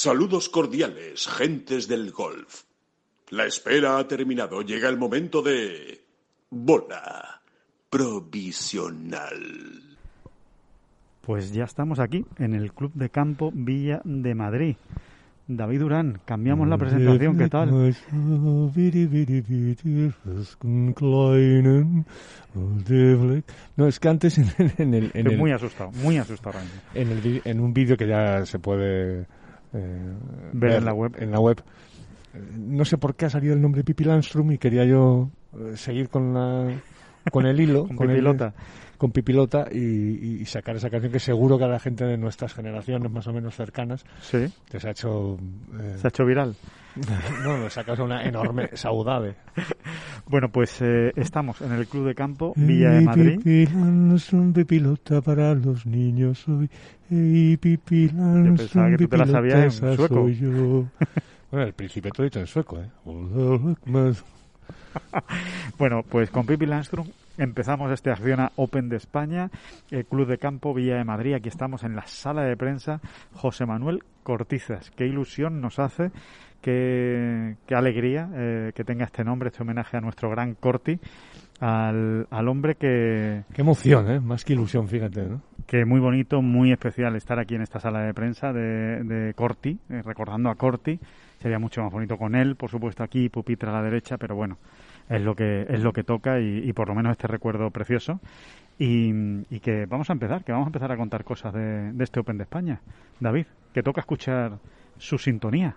Saludos cordiales, gentes del golf. La espera ha terminado. Llega el momento de... Bola provisional. Pues ya estamos aquí, en el Club de Campo Villa de Madrid. David Durán, cambiamos la presentación, ¿qué tal? No, es que antes en, en el... En Estoy el muy asustado, muy asustado en, el en un vídeo que ya se puede eh, Ver en la web. En la web. Eh, No sé por qué ha salido el nombre Pipi Landstrom y quería yo eh, seguir con la con el hilo, Con el- Pipilota. con Pipilota y, y sacar esa canción que seguro que a la gente de nuestras generaciones más o menos cercanas Sí, que se ha hecho eh, se ha hecho viral. no, nos causado una enorme saudade. Bueno, pues eh, estamos en el Club de Campo Villa de Madrid. Pipi Landstrom, Pipilota para los niños hoy. Pipi pensaba que tú te la sabías en sueco. soy yo. Bueno, el príncipe todo dicho en sueco, ¿eh? Bueno, pues con Pipi Landstrom empezamos este Acciona Open de España, el Club de Campo Villa de Madrid. Aquí estamos en la sala de prensa José Manuel Cortizas. Qué ilusión nos hace, qué, qué alegría eh, que tenga este nombre, este homenaje a nuestro gran Corti, al, al hombre que, Qué emoción, ¿eh? Más que ilusión, fíjate, ¿no? que muy bonito, muy especial estar aquí en esta sala de prensa de, de Corti, eh, recordando a Corti. Sería mucho más bonito con él, por supuesto aquí, pupitre a la derecha, pero bueno, es lo que es lo que toca y, y por lo menos este recuerdo precioso. Y, y que vamos a empezar, que vamos a empezar a contar cosas de, de este Open de España. David, que toca escuchar su sintonía.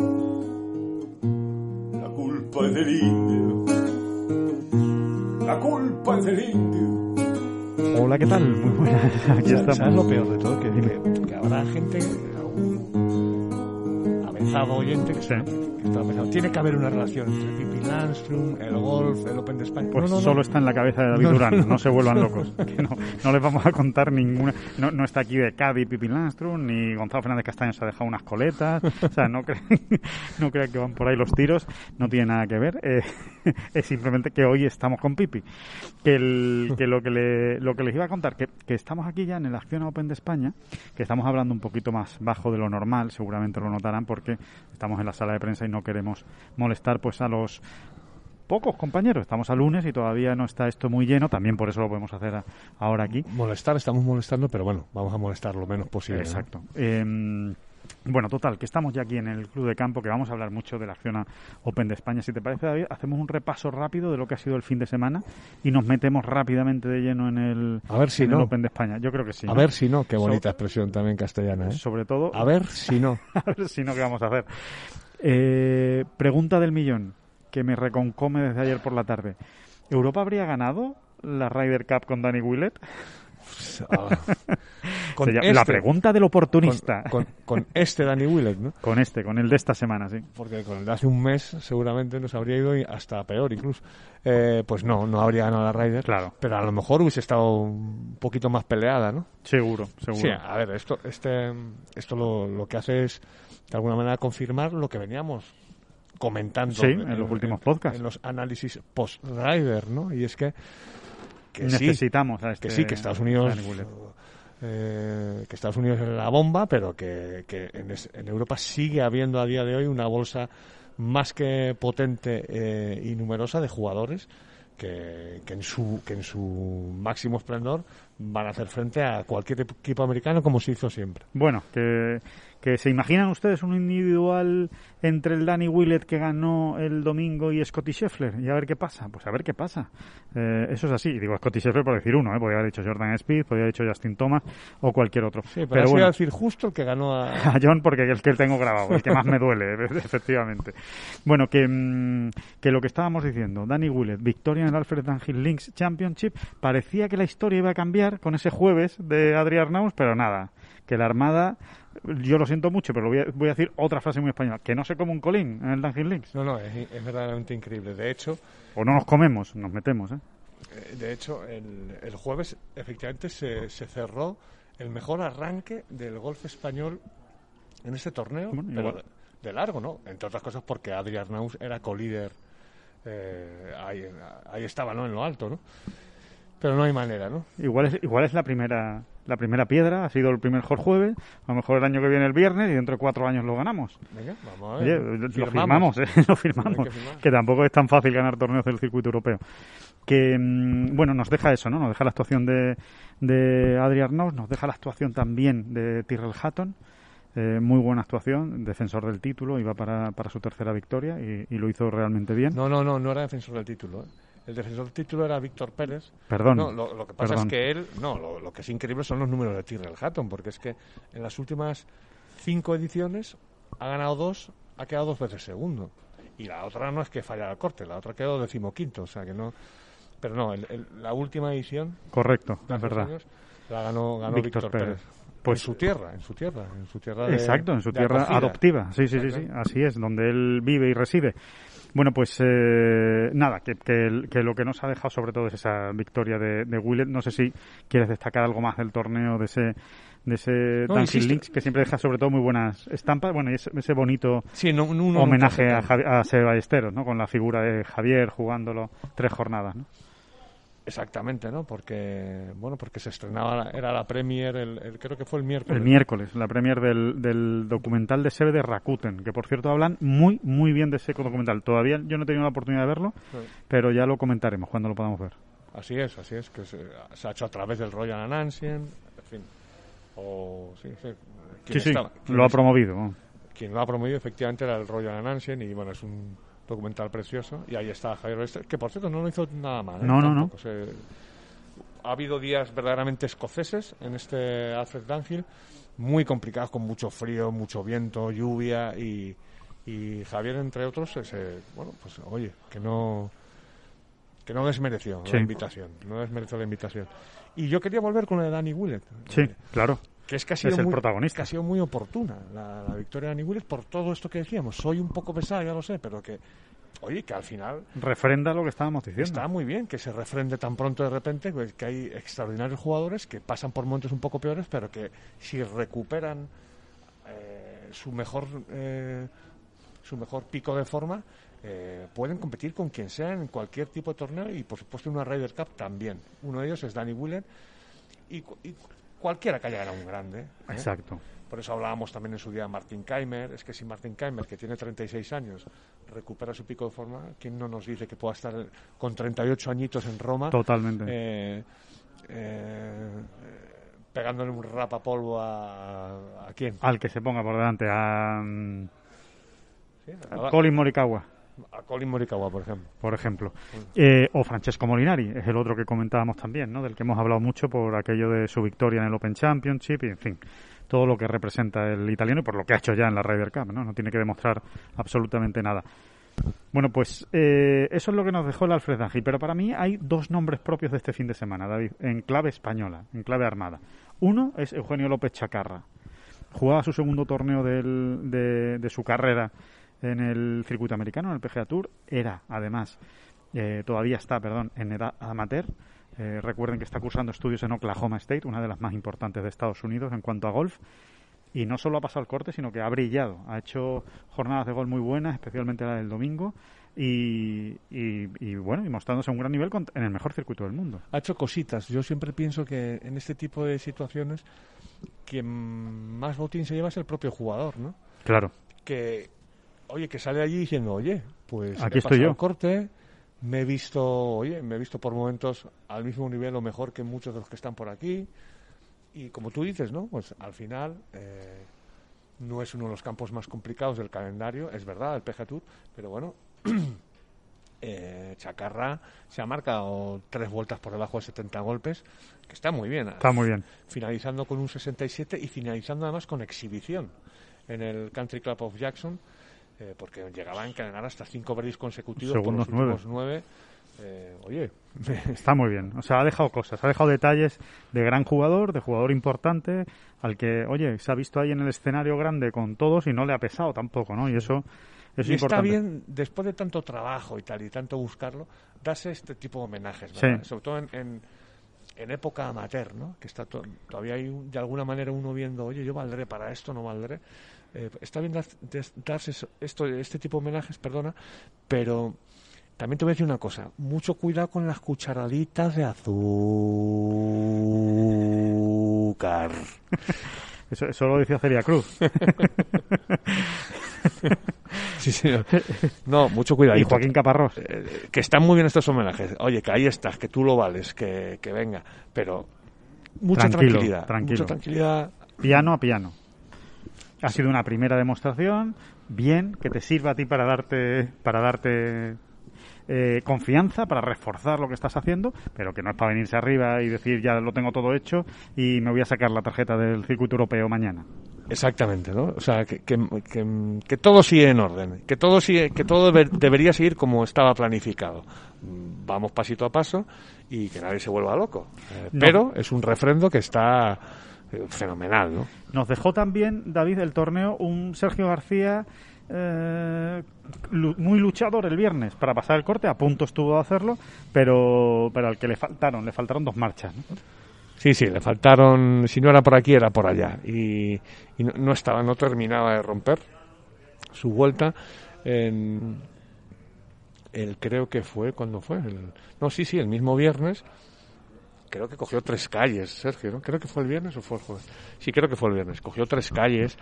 la culpa del indio, la culpa del indio. Hola, ¿qué tal? Muy buenas. Aquí ¿Sabes- estamos. ¿Sabes lo peor de todo? Que, que- que habrá gente, oyente, que, Sí. pensando, tiene que haber una relación entre Pipi Landstrom, el golf, el Open de España. Pues No, no, no. solo está en la cabeza de David Durán, no, se vuelvan locos. Que no, les vamos a contar ninguna. No, no está aquí de Cádiz Pipi Landstrom, ni Gonzalo Fernández Castaño se ha dejado unas coletas. O sea, no, crean, no crean que van por ahí los tiros, no tiene nada que ver. eh, es simplemente que hoy estamos con Pipi. Que, el, que, lo, que le, lo que les iba a contar, que, que estamos aquí ya en el Acción Open de España, que estamos hablando un poquito más bajo de lo normal, seguramente lo notarán porque estamos en la sala de prensa y no queremos molestar pues a los pocos compañeros. Estamos a lunes y todavía no está esto muy lleno. También por eso lo podemos hacer a- ahora aquí. Molestar, estamos molestando, pero bueno, vamos a molestar lo menos posible. ¿no? Exacto. Bueno, total, que estamos ya aquí en el Club de Campo, que vamos a hablar mucho de la acción a Open de España. Si te parece, David, hacemos un repaso rápido de lo que ha sido el fin de semana y nos metemos rápidamente de lleno en el, A ver si no. Open de España. Yo creo que sí. A ¿no? ver si no, qué So- bonita expresión también castellana, ¿eh? Sobre todo, A ver si no. a ver si no, ¿qué vamos a hacer? Eh, pregunta del millón, que me reconcome desde ayer por la tarde. ¿Europa habría ganado la Ryder Cup con Danny Willett? Con este- la pregunta del con, oportunista. con- con este Danny Willett, ¿no? Con este, con el de esta semana, sí. Porque con el de hace un mes seguramente nos habría ido hasta peor incluso. Eh, pues no, no habría ganado la Ryder. Claro. Pero a lo mejor hubiese estado un poquito más peleada, ¿no? Seguro, seguro. Sí, a ver, esto, este, esto lo, lo que hace es, de alguna manera, confirmar lo que veníamos comentando Sí, en los últimos podcasts. En los análisis post-Rider, ¿no? Y es que, que sí, Necesitamos a este que sí, que Estados Unidos eh, que Estados Unidos es la bomba, pero que, que en, es- en Europa sigue habiendo a día de hoy una bolsa más que potente eh, y numerosa de jugadores que, que en su que en su máximo esplendor van a hacer frente a cualquier equipo americano como se hizo siempre. Bueno, que, que se imaginan ustedes un individual entre el Danny Willett que ganó el domingo y Scotty Scheffler y a ver qué pasa. Pues a ver qué pasa. Eh, eso es así. Digo Scotty Scheffler por decir uno, ¿eh? podría haber dicho Jordan Speed, podría haber dicho Justin Thomas o cualquier otro. Sí, pero, pero decir justo el que ganó a... a John porque es el que tengo grabado, el que más me duele, efectivamente. Bueno, que, mm, que lo que estábamos diciendo, Danny Willett, victoria en el Alfred Dunhill Links Championship, parecía que la historia iba a cambiar con ese jueves de Adrián Arnaus, pero nada, que la Armada yo lo siento mucho, pero voy a, voy a, decir otra frase muy española, que no se come un colín en el Dungeon Links. No, no, es, es, verdaderamente increíble. De hecho... O no nos comemos, nos metemos, ¿eh? De hecho, el, el jueves efectivamente se, se, cerró el mejor arranque del golf español en este torneo, bueno, pero de, largo, ¿no? Entre otras cosas porque Adrián Arnaus era colíder, eh, ahí, ahí estaba, ¿no? En lo alto, ¿no? Pero no hay manera, ¿no? Igual es, igual es la primera la primera piedra, ha sido el primer jueves, a lo mejor el año que viene el viernes y dentro de cuatro años lo ganamos. Venga, vamos a ver. Oye, lo firmamos, ¿eh? lo firmamos. Que, que, tampoco es tan fácil ganar torneos del circuito europeo. Que, mmm, bueno, nos deja eso, ¿no? Nos deja la actuación de, de Adri Arnaus, nos deja la actuación también de Tyrrell Hatton. Eh, muy buena actuación, defensor del título, iba para, para su tercera victoria y, y, lo hizo realmente bien. No, no, no, no era defensor del título. ¿eh? El defensor del título era Víctor Pérez. Perdón. No, lo, lo, que pasa perdón. es que él, no, lo, lo, que es increíble son los números de Tyrrell Hatton, porque es que en las últimas cinco ediciones ha ganado dos, ha quedado dos veces segundo. Y la otra no es que fallara el corte, la otra quedó decimoquinto, o sea que no. Pero no, el, el, la última edición. Correcto, es verdad. Años, la ganó, ganó Víctor, Víctor Pérez. Pérez. Pues en su tierra, en su tierra, en su tierra de, Exacto, en su tierra acogida. adoptiva. Sí, sí, sí, sí, así es, donde él vive y reside. Bueno, pues eh, nada, que, que, que, lo que nos ha dejado sobre todo es esa victoria de, de Willett. No sé si quieres destacar algo más del torneo, de ese de ese No. Links, que siempre deja sobre todo muy buenas estampas. Bueno, y ese, ese bonito Sí, no, no, uno homenaje a, Javi- a Seba Ballesteros, ¿no? Con la figura de Javier jugándolo tres jornadas, ¿no? Exactamente, ¿no? Porque, bueno, porque se estrenaba, era la premier, el, el- creo que fue el miércoles. El miércoles, la premier del, del documental de Sebe de Rakuten, que por cierto hablan muy, muy bien de ese documental. Todavía yo no he tenido la oportunidad de verlo, Sí. pero ya lo comentaremos cuando lo podamos ver. Así es, así es, que se, se ha hecho a través del Royal Anansian, en fin. O, sí, sí. Sí, estaba- lo ha promovido. Quien lo ha promovido efectivamente era el Royal Anansian y, bueno, es un documental precioso. Y ahí está Javier Ballester, que por cierto no lo hizo nada mal. ¿eh? No, no, no. Se- ha habido días verdaderamente escoceses en este Alfred Dunhill, muy complicados, con mucho frío, mucho viento, lluvia y, y Javier, entre otros, ese, bueno, pues oye, que no que no desmereció Sí. la invitación, no desmereció la invitación. Y yo quería volver con la de Danny Willett. Sí, eh, claro. Que es que ha sido, Es el muy, protagonista. que ha sido muy oportuna la, la victoria de Danny Willett por todo esto que decíamos. Soy un poco pesado, ya lo sé, pero que, oye, que al final Refrenda lo que estábamos diciendo. Está muy bien que se refrende tan pronto de repente, pues, que hay extraordinarios jugadores que pasan por momentos un poco peores, pero que si recuperan eh, su mejor eh, su mejor pico de forma, eh, pueden competir con quien sea en cualquier tipo de torneo y por supuesto en una Ryder Cup también. Uno de ellos es Danny Willett y, y cualquiera que haya ganado un grande. ¿eh? Exacto. Por eso hablábamos también en su día de Martin Keimer. Es que si Martin Keimer, que tiene 36 años, recupera su pico de forma, ¿quién no nos dice que pueda estar con 38 añitos en Roma? Totalmente. eh, eh, pegándole un rapapolvo a, a quién? Al que se ponga por delante, a, mm, A, Colin Morikawa, a Colin Morikawa, por ejemplo. por ejemplo. Eh, o Francesco Molinari, es el otro que comentábamos también, ¿no? Del que hemos hablado mucho por aquello de su victoria en el Open Championship y, en fin, todo lo que representa el italiano y por lo que ha hecho ya en la Ryder Cup, ¿no? No tiene que demostrar absolutamente nada. Bueno, pues eh, eso es lo que nos dejó el Alfred Dunhill. Pero para mí hay dos nombres propios de este fin de semana, David, en clave española, en clave armada. Uno es Eugenio López Chacarra. Jugaba su segundo torneo del- de, de su carrera en el circuito americano, en el PGA Tour. Era, además, eh, todavía está, perdón, en edad amateur. Eh, recuerden que está cursando estudios en Oklahoma State, una de las más importantes de Estados Unidos en cuanto a golf. Y no solo ha pasado el corte, sino que ha brillado. Ha hecho jornadas de golf muy buenas, especialmente la del domingo. Y, y- y, bueno, y mostrándose a un gran nivel con- en el mejor circuito del mundo. Ha hecho cositas. Yo siempre pienso que en este tipo de situaciones, quien más botín se lleva es el propio jugador, ¿no? Claro, que oye que sale allí diciendo oye pues Aquí he estoy yo. corte me he visto oye me he visto por momentos al mismo nivel o mejor que muchos de los que están por aquí y como tú dices no pues al final eh, no es uno de los campos más complicados del calendario, es verdad, el PGA Tour, pero bueno, eh, Chacarra se ha marcado tres vueltas por debajo de 70 golpes, que está muy bien. Está muy bien. Finalizando con un 67 y finalizando además con exhibición en el Country Club of Jackson, eh, porque llegaba a encadenar hasta cinco birdies consecutivos Segundos por los últimos nueve. Eh, oye, Está muy bien. O sea, ha dejado cosas, ha dejado detalles de gran jugador, de jugador importante, al que, oye, se ha visto ahí en el escenario grande con todos y no le ha pesado tampoco, ¿no? Y eso es y está importante. bien, después de tanto trabajo y tal, y tanto buscarlo, darse este tipo de homenajes, ¿verdad? Sí. Sobre todo en, en, en época amateur, ¿no? Que está to- todavía hay un- de alguna manera uno viendo, oye, yo valdré para esto, no valdré. Eh, está bien dar- darse esto, este tipo de homenajes, perdona, pero también te voy a decir una cosa, mucho cuidado con las cucharaditas de azúcar. Eso, eso lo decía Celia Cruz. Sí, señor. No, mucho cuidado. y Joaquín Caparrós. Eh, que están muy bien estos homenajes. Oye, que ahí estás, que tú lo vales, que, que venga. Pero mucha Tranquilo, tranquilidad. tranquilo. Mucha tranquilidad. Piano a piano. Ha sido una primera demostración, bien, que te sirva a ti para darte, para darte eh, confianza, para reforzar lo que estás haciendo, pero que no es para venirse arriba y decir ya lo tengo todo hecho y me voy a sacar la tarjeta del circuito europeo mañana. Exactamente, ¿no? O sea, que, que, que- que todo sigue en orden, que todo sigue, que todo debe- debería seguir como estaba planificado. Vamos pasito a paso y que nadie se vuelva loco. Eh, No. Pero es un refrendo que está fenomenal, ¿no? Nos dejó también, David, el torneo un Sergio García eh, muy luchador el viernes para pasar el corte, a punto estuvo de hacerlo, pero, pero al que le faltaron, le faltaron dos marchas. ¿no? Sí, sí, le faltaron, si no era por aquí, era por allá. Y, y no, no estaba, no terminaba de romper su vuelta en el creo que fue, ¿cuándo fue? El- no, sí, sí, el mismo viernes. Creo que cogió tres calles, Sergio, ¿no? Creo que fue el viernes o fue el jueves. Sí, creo que fue el viernes. Cogió tres calles,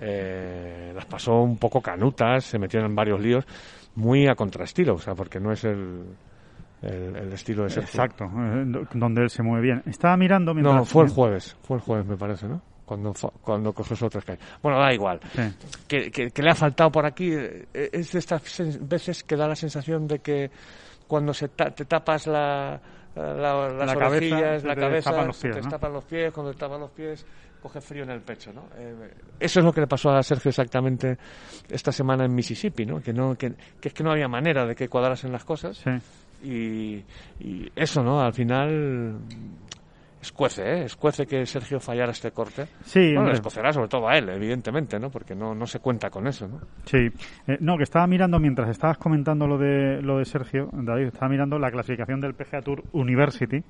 eh, las pasó un poco canutas, se metió en varios líos, muy a contraestilo, o sea, porque no es el, el, el estilo de Sergio. Exacto, eh, do- donde él se mueve bien. Estaba mirando mientras... No, fue el jueves, fue el jueves me parece, ¿no? Cuando, cuando cogió sus otras calles. Bueno, da igual. Sí. Que, que, que le ha faltado por aquí, eh, es de estas veces que da la sensación de que cuando se ta- te tapas la, la- las La cabeza, la te cabeza, tapan los se pies, te ¿no? tapan los pies, cuando te tapan los pies coge frío en el pecho, ¿no? Eh, eso es lo que le pasó a Sergio exactamente esta semana en Mississippi, ¿no? Que no que, que es que no había manera de que cuadrasen las cosas Sí. y, y eso, ¿no? Al final escuece, ¿eh? Escuece que Sergio fallara este corte. Sí, bueno, escocerá sobre todo a él, evidentemente, ¿no? Porque no, no se cuenta con eso, ¿no? Sí, Eh, no, que estaba mirando mientras estabas comentando lo de lo de Sergio, David, estaba mirando la clasificación del PGA Tour University,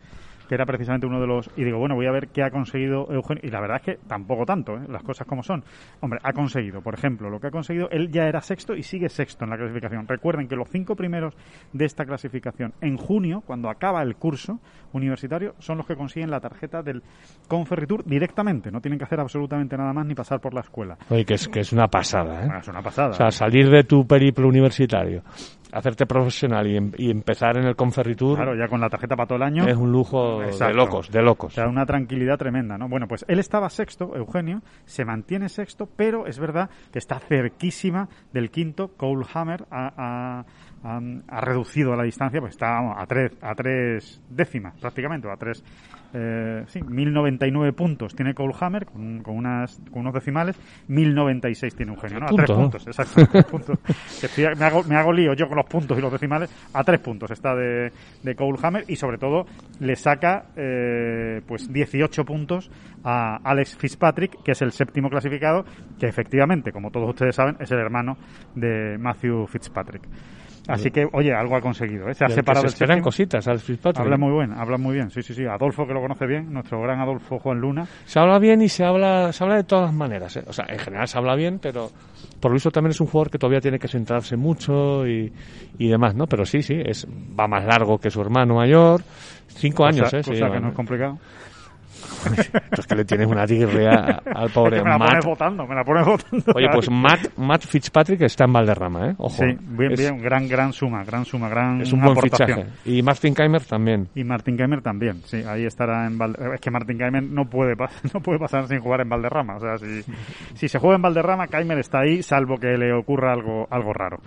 que era precisamente uno de los y digo, bueno, voy a ver qué ha conseguido Eugenio y la verdad es que tampoco tanto, ¿eh? las cosas como son. Hombre, ha conseguido, por ejemplo, lo que ha conseguido, él ya era sexto y sigue sexto en la clasificación. Recuerden que los cinco primeros de esta clasificación en junio, cuando acaba el curso universitario, son los que consiguen la tarjeta del Conferritur directamente, no tienen que hacer absolutamente nada más ni pasar por la escuela. Oye, que es, que es una pasada, ¿eh? Bueno, es una pasada. O sea, salir de tu periplo universitario, hacerte profesional y, em- y empezar en el Conferritur Claro, ya con la tarjeta para todo el año. es un lujo de Exacto. locos, de locos. O sea, una tranquilidad tremenda, ¿no? Bueno, pues él estaba sexto, Eugenio, se mantiene sexto, pero es verdad que está cerquísima del quinto. Cole Hammer ha, reducido la distancia, pues está vamos, a tres, a tres décimas prácticamente, o a tres, eh, sí, 1099 puntos tiene Cole Hammer con, con unas, con unos decimales, 1096 tiene Eugenio, ¿no? A Punto, tres ¿no? puntos, exacto. tres puntos. Estoy- me, hago, me hago lío yo con los puntos y los decimales, a tres puntos está de, de Cole Hammer y sobre todo le saca eh, pues 18 puntos a Alex Fitzpatrick, que es el séptimo clasificado, que efectivamente, como todos ustedes saben, es el hermano de Matthew Fitzpatrick. Así que, oye, algo ha conseguido, ¿eh? Se ha separado se esperan cositas al Fitzpatrick. Habla muy bien, habla muy bien, sí, sí, sí. Adolfo, que lo conoce bien, nuestro gran Adolfo Juan Luna. Se habla bien y se habla, se habla de todas maneras. ¿eh? O sea, en general se habla bien, pero por lo visto también es un jugador que todavía tiene que centrarse mucho y, y demás, ¿no? Pero sí, sí, es va más largo que su hermano mayor. Cinco años, ¿eh? cosa que no es complicado. es que le tienes una tirria al pobre me la Matt. pones votando, me la pones votando. Oye, pues Matt, Matt Fitzpatrick está en Valderrama, ¿eh? Ojo. Sí, bien, es, bien, gran, gran suma, gran suma, gran es un buen aportación. fichaje. Y Martin Keimer también. Y Martin Keimer también, sí, ahí estará en Valderrama. Es que Martin Keimer no puede, no puede pasar sin jugar en Valderrama. O sea, si, si se juega en Valderrama, Keimer está ahí, salvo que le ocurra algo, algo raro.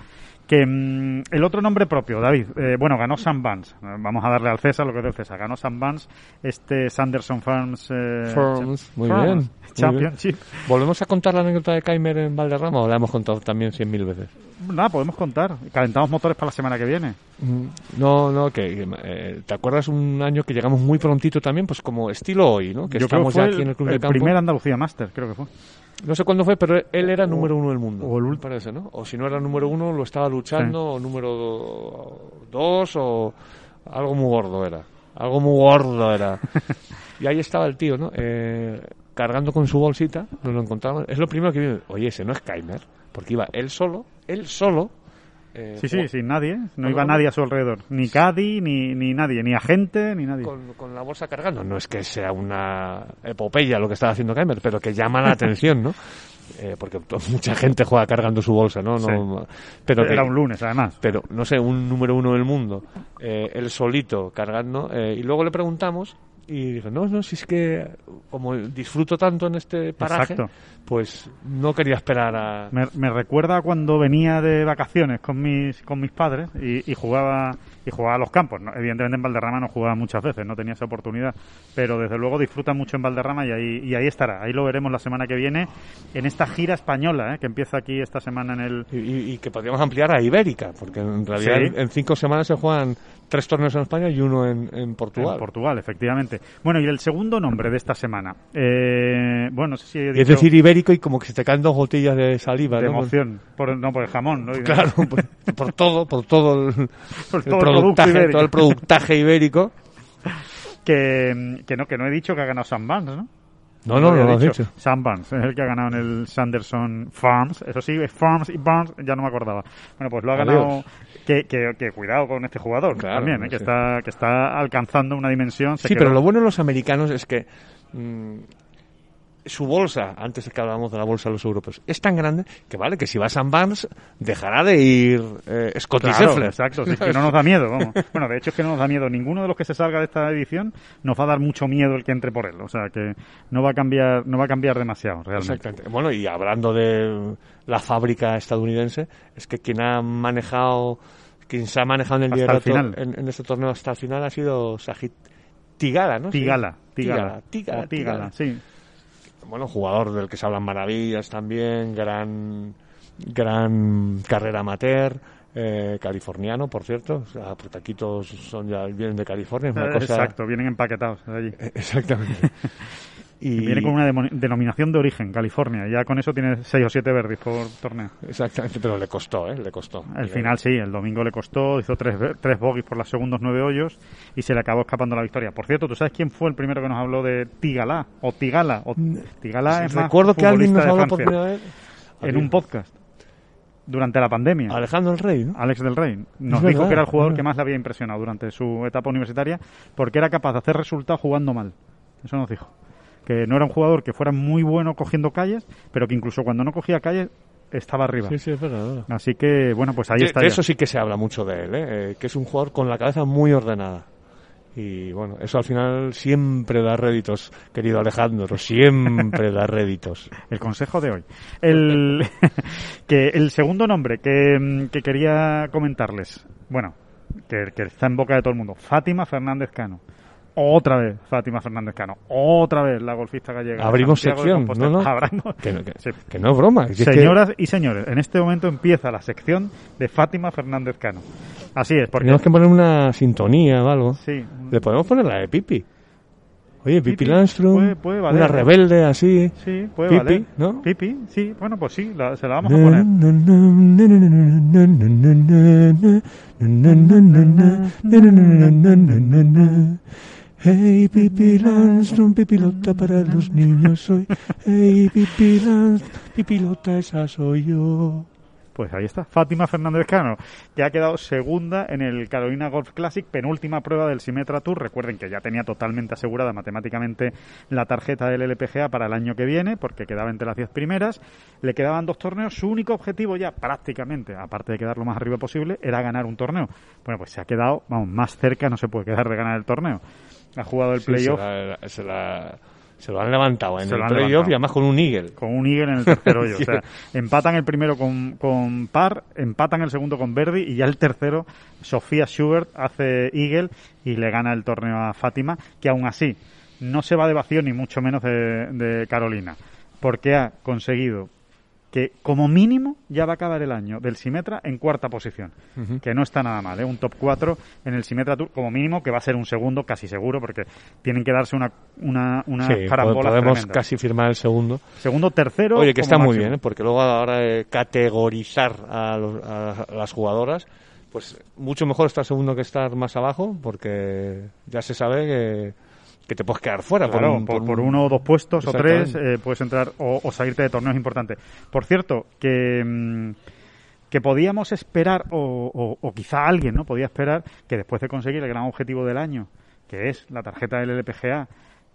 Que mm, el otro nombre propio, David, eh, bueno, ganó Sam Vance. Eh, Vamos a darle al César lo que es del César. Ganó Sam Vance, este Sanderson Farms, eh, Farms, muy Farms bien, muy Championship. ¿Volvemos a contar la anécdota de Keimer en Valderrama o la hemos contado también cien mil veces? Nada, podemos contar. Calentamos motores para la semana que viene. Mm, No, no, que eh, ¿te acuerdas un año que llegamos muy prontito también? Pues como estilo hoy, ¿no? Que Yo creo que estamos fue ya aquí en el Club de Campo. primer Andalucía Master, creo que fue. No sé cuándo fue, pero él era número uno del mundo. o el parece, ¿no? O si no era número uno, lo estaba luchando, o número dos, o algo muy gordo era. Algo muy gordo era. y ahí estaba el tío, ¿no? Eh, cargando con su bolsita, nos lo encontramos. Es lo primero que vimos. Oye, ese no es Keimer, porque iba él solo, él solo. Eh, Sí, sí, sin nadie. No Bueno, iba nadie a su alrededor. Ni Caddy, ni, ni nadie. Ni agente, ni nadie. con, con la bolsa cargando. No es que sea una epopeya lo que estaba haciendo Keimer, pero que llama la atención, ¿no? Eh, porque mucha gente juega cargando su bolsa, ¿no? no pero que- Era un lunes, además. pero no sé, un número uno del mundo, eh, él solito cargando, eh, y luego le preguntamos y dijo, no, no, si es que como disfruto tanto en este paraje, Exacto. pues no quería esperar a... Me, me recuerda cuando venía de vacaciones con mis con mis padres y, y jugaba y jugaba a los campos. ¿no? Evidentemente en Valderrama no jugaba muchas veces, no tenía esa oportunidad, pero desde luego disfruta mucho en Valderrama y ahí y ahí estará. Ahí lo veremos la semana que viene en esta gira española ¿eh? que empieza aquí esta semana en el Y, y- y que podríamos ampliar a Ibérica, porque en realidad Sí. en, en cinco semanas se juegan tres torneos en España y uno en, en Portugal. En Portugal, efectivamente. Bueno, y el segundo nombre de esta semana. Eh, bueno, no sé si he Y es dicho decir, ibérico y como que se te caen dos gotillas de saliva, de ¿no? emoción. Por, no, por el jamón, Claro, por, por todo, por todo el, Por todo el productaje, ibérico. todo el productaje ibérico. Que, que no, que no he dicho que ha ganado Sam Vance, ¿no? No, no, no lo has dicho. Sam Barnes es el que ha ganado en el Sanderson Farms. Eso sí, Farms y Barnes ya no me acordaba. Bueno, pues lo ha Adiós. ganado. Que, que, que cuidado con este jugador Claro, también, ¿eh? que, está, que está alcanzando una dimensión. Sí, quedó- pero lo bueno de los americanos es que mm, su bolsa, antes de que hablábamos de la bolsa de los europeos, es tan grande que vale que si va a San Barnes dejará de ir eh, Scotty Claro, exacto, es que no nos da miedo. vamos. Bueno, de hecho es que no nos da miedo. Ninguno de los que se salga de esta edición nos va a dar mucho miedo el que entre por él. O sea que no va a cambiar, no va a cambiar demasiado realmente. Exactamente. Bueno, y hablando de la fábrica estadounidense, es que quien ha manejado, quien se ha manejado en el Hasta liderato final. en, en este torneo hasta el final ha sido Sajid Tigala, ¿no? Tigala, Tigala, Tigala, Tigala. sí. Bueno, jugador del que se hablan maravillas también, gran, gran carrera amateur, eh, californiano, por cierto. O sea, los taquitos son ya vienen de California, es una Eh, cosa. Exacto, vienen empaquetados allí. Exactamente. Y Viene con una demo- denominación de origen, California. Ya con eso tiene 6 o 7 verdis por torneo. Exactamente, pero le costó, ¿eh? Le costó. Al final sí, el domingo le costó, hizo tres, tres bogies por los segundos nueve hoyos y se le acabó escapando la victoria. Por cierto, ¿tú sabes quién fue el primero que nos habló de Tigalá? O Tigala. O Tigala es más Recuerdo que alguien nos habló por primera vez. en un podcast durante la pandemia. Alejandro el Rey, ¿no? Alex del Rey nos Es dijo verdad, que era el jugador que más le había impresionado durante su etapa universitaria porque era capaz de hacer resultados jugando mal. Eso nos dijo. Que no era un jugador que fuera muy bueno cogiendo calles, pero que incluso cuando no cogía calles estaba arriba. Sí, sí, es verdad. Así que, bueno, pues ahí De- está. de eso sí que se habla mucho de él, ¿eh? Eh, que es un jugador con la cabeza muy ordenada. Y bueno, eso al final siempre da réditos, querido Alejandro, siempre da réditos. El consejo de hoy. El, que el segundo nombre que, mm, que quería comentarles, bueno, que, que está en boca de todo el mundo, Fátima Fernández Cano. Otra vez, Fátima Fernández Cano. Otra vez la golfista gallega. Abrimos sección. ¿no? no? Que, no- que- Sí. que no es broma. que es que- Señoras y señores, en este momento empieza la sección de Fátima Fernández Cano. Así es, porque... tenemos que poner una sintonía o algo. Sí, Le podemos poner la de Pipi. Oye, Pipi, Pipi, Landstrom, puede- puede valer, una ¿eh? rebelde así. sí, puede Pipi, valer. ¿no? Pipi, sí, bueno, pues sí, la- se la vamos a poner. Hey, Pipi Landstrom, pipilota para los niños soy. Hey, Pipi Landstrom, pipilota esa soy yo. Pues ahí está, Fátima Fernández Cano, que ha quedado segunda en el Carolina Golf Classic, penúltima prueba del Simetra Tour. Recuerden que ya tenía totalmente asegurada matemáticamente la tarjeta del LPGA para el año que viene, porque quedaba entre las diez primeras. Le quedaban dos torneos. Su único objetivo ya prácticamente, aparte de quedar lo más arriba posible, era ganar un torneo. Bueno, pues se ha quedado, vamos, más cerca no se puede quedar de ganar el torneo. Ha jugado el Sí, playoff. se, la- se se lo han levantado en Se el playoff y además con un eagle. con un Eagle en el tercer hoyo. O sea, empatan el primero con, con par, empatan el segundo con Verdi y ya el tercero, Sofía Schubert hace Eagle y le gana el torneo a Fátima, que aún así no se va de vacío ni mucho menos de, de Carolina, porque ha conseguido que como mínimo ya va a acabar el año del Simetra en cuarta posición, que no está nada mal, ¿eh? un top 4 en el Simetra Tour, como mínimo que va a ser un segundo casi seguro, porque tienen que darse una, una, una Sí, carambola podemos tremenda. casi firmar el segundo. Segundo, tercero. Oye, que está muy bien, ¿eh? porque luego a la hora de categorizar a, los- a las jugadoras, pues mucho mejor estar segundo que estar más abajo, porque ya se sabe que, que te puedes quedar fuera. por un- uno o dos puestos o tres eh, puedes entrar o, o salirte de torneos importantes. Por cierto, que, mm, que podíamos esperar, o, o- o quizá alguien no podía esperar, que después de conseguir el gran objetivo del año, que es la tarjeta del LPGA,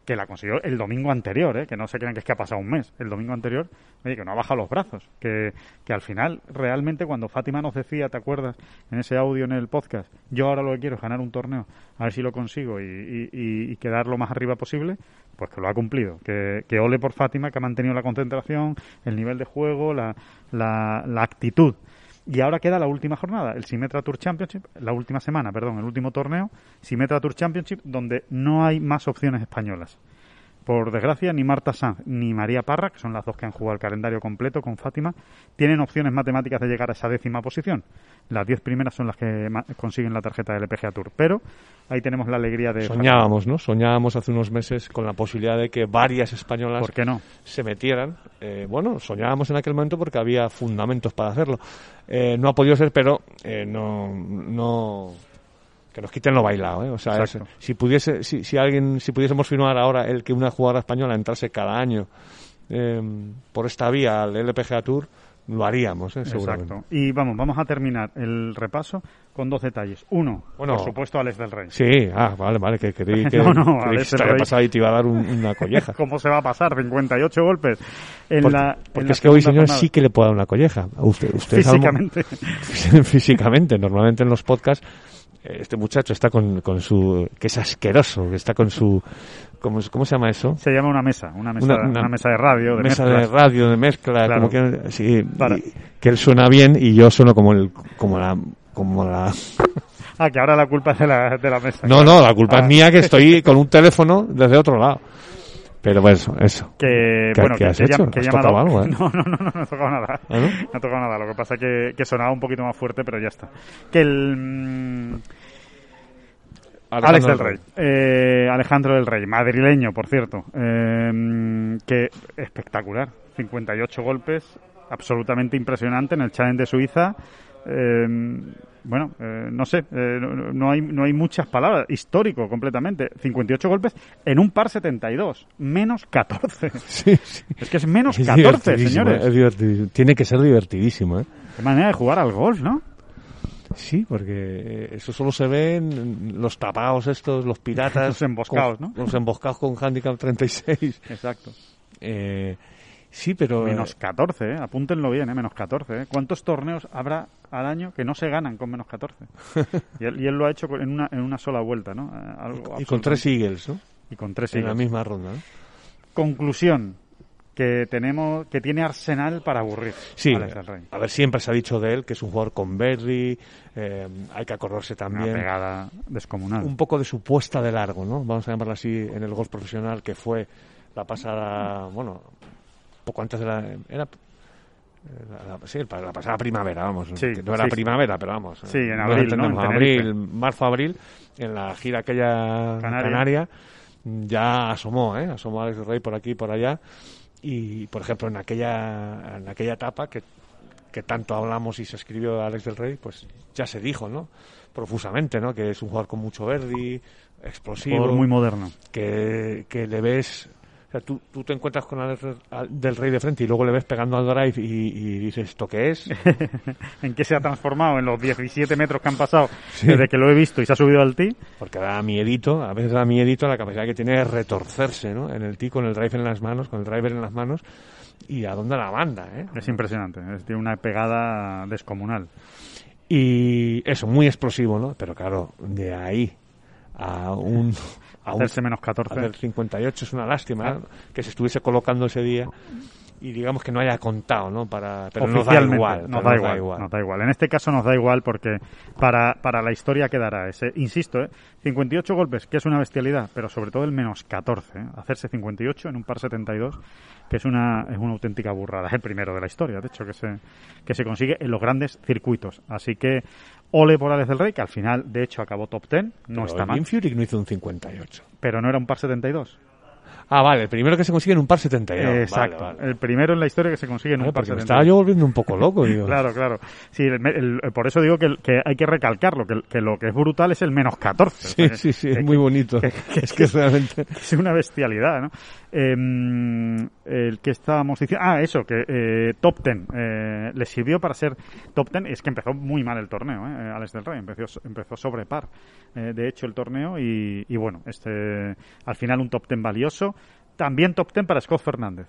que la consiguió el domingo anterior, ¿eh? que no se crean que es que ha pasado un mes, el domingo anterior, oye, que no ha bajado los brazos, que, que al final, realmente, cuando Fátima nos decía, ¿te acuerdas? En ese audio en el podcast, yo ahora lo que quiero es ganar un torneo, a ver si lo consigo y, y- y- quedar lo más arriba posible, pues que lo ha cumplido, que, que ole por Fátima, que ha mantenido la concentración, el nivel de juego, la, la, la actitud. Y ahora queda la última jornada, el Symetra Tour Championship, la última semana, perdón, el último torneo, Symetra Tour Championship, donde no hay más opciones españolas. Por desgracia, ni Marta Sanz ni María Parra, que son las dos que han jugado el calendario completo con Fátima, tienen opciones matemáticas de llegar a esa décima posición. Las diez primeras son las que consiguen la tarjeta del LPGA Tour. Pero ahí tenemos la alegría de... Soñábamos, ¿no? Soñábamos hace unos meses con la posibilidad de que varias españolas ¿Por qué no? se metieran. Eh, bueno, soñábamos en aquel momento porque había fundamentos para hacerlo. Eh, no ha podido ser, pero eh, no, no que nos quiten lo bailado, ¿eh? O sea, es- si pudiese, si, si alguien, si pudiésemos firmar ahora el que una jugadora española entrase cada año eh, por esta vía al LPGA Tour, lo haríamos, ¿eh? seguramente. Exacto. Y vamos, vamos a terminar el repaso con dos detalles. Uno, Bueno. por supuesto, Alex del Rey. Sí, ah, vale, vale, que creí que, No, no, creí que Alex se te el había Rey. pasado y te iba a dar un- una colleja. ¿Cómo se va a pasar? 58 golpes. En Porque, la, en porque la es que hoy, señor, jornada. sí que le puedo dar una colleja. Usted, usted algo- Físicamente. físicamente. Normalmente en los podcasts este muchacho está con, con su... que es asqueroso, que está con su... ¿Cómo, cómo se llama eso? Se llama una mesa, una mesa, Una- una, una mesa de radio, de mesa mezclas. de radio, de mezcla, Claro. como que, sí, y- que él suena bien y yo sueno como el, como la, como la, Ah, que ahora la culpa es de la, de la mesa. no, claro. no, la culpa Ah, es mía que estoy con un teléfono desde otro lado. Pero bueno, eso. Que, ¿Qué- bueno, qué has que hecho? que ¿Has llama tocado algo, eh? No, no, no, no, no he tocado nada. ¿Ah, no? No he tocado nada. Lo que pasa que, que sonaba un poquito más fuerte, pero ya está. Que el... mm, Alex del Rey. Eh, Alejandro del Rey, madrileño, por cierto. Eh, que espectacular. 58 golpes, absolutamente impresionante en el Challenge de Suiza. Eh, bueno, eh, no sé, eh, no, no hay, no hay muchas palabras. Histórico, completamente. 58 golpes en un par 72. Menos 14. Sí, sí. Es que es menos Es 14, divertidísimo, señores. es Tiene que ser divertidísimo, ¿eh? Qué manera de jugar al golf, ¿no? Sí, porque eh, eso solo se ve en los tapados estos, los piratas. Los emboscados, con- ¿no? Los emboscados con handicap 36. Exacto. Eh, sí, pero... eh, Menos 14, ¿eh? apúntenlo bien, ¿eh? menos 14. ¿eh? ¿Cuántos torneos habrá al año que no se ganan con menos 14? y, él, y él lo ha hecho en una, en una sola vuelta, ¿no? Algo y con tres Eagles, ¿no? y con tres En la misma ronda, ¿no? Conclusión, que tenemos que tiene arsenal para aburrir Sí, Alex del Rey. a ver, siempre se ha dicho de él que es un jugador con Berry, eh, hay que acordarse Una también pegada descomunal. un poco de su puesta de largo, ¿no? Vamos a llamarla así en el golf profesional, que fue la pasada, bueno, poco antes de la... Era, eh, la, la- sí, la pasada primavera, vamos. Sí, que no era sí. primavera, pero vamos. Sí, en abril, En abril, marzo, abril, en la gira aquella Canaria. canaria, ya asomó, ¿eh? Asomó Alex Rey por aquí y por allá. Y, por ejemplo, en aquella, en aquella etapa que, que tanto hablamos y se escribió Alex del Rey, pues ya se dijo, ¿no? Profusamente, ¿no? Que es un jugador con mucho verdi, explosivo, Jugador muy moderno. que, que le ves O sea, tú, tú te encuentras con Alex del Rey de frente y luego le ves pegando al drive y, y dices, ¿esto qué es? ¿En qué se ha transformado en los 17 metros que han pasado desde que lo he visto y se ha subido al tee? Porque da miedito, a veces da miedito la capacidad que tiene de retorcerse, ¿no? En el tee con el drive en las manos, con el driver en las manos y a dónde la manda, ¿eh? Es impresionante, es, tiene una pegada descomunal. Y eso, muy explosivo, ¿no? Pero claro, de ahí a un... Hacerse menos 14. Hacer 58 es una lástima ¿eh? que se estuviese colocando ese día y digamos que no haya contado, ¿no? Para, pero nos da igual. Nos da, igual, Nos da igual. En este caso nos da igual porque para, para la historia quedará ese. Insisto, ¿eh? 58 golpes, que es una bestialidad, pero sobre todo el menos 14. ¿eh? Hacerse 58 en un par 72, que es una, es una auténtica burrada. Es el primero de la historia, de hecho, que se, que se consigue en los grandes circuitos. Así que Ole por Alex del Rey, que al final, de hecho, acabó top 10. No pero está mal. Fury no hizo un 58. Pero no era un par 72. Ah, vale, el primero que se consigue en un par 72. Exacto, vale, vale. el primero en la historia que se consigue en Vale, un par porque me 72. estaba yo volviendo un poco loco, digo. Claro, claro. Sí, el- el- por eso digo que, que hay que recalcarlo, que, que lo que es brutal es el menos 14. O sea, Sí, sí, sí, que- es muy bonito. es que realmente... es una bestialidad, ¿no? Eh, el que estábamos diciendo... Ah, eso, que eh, top 10. Eh, le sirvió para ser top 10. Es que empezó muy mal el torneo, ¿eh? Alex del Rey. Empezó, empezó sobre par, eh, de hecho, el torneo. Y, y bueno, este al final un top 10 valioso. También top 10 para Scott Fernández.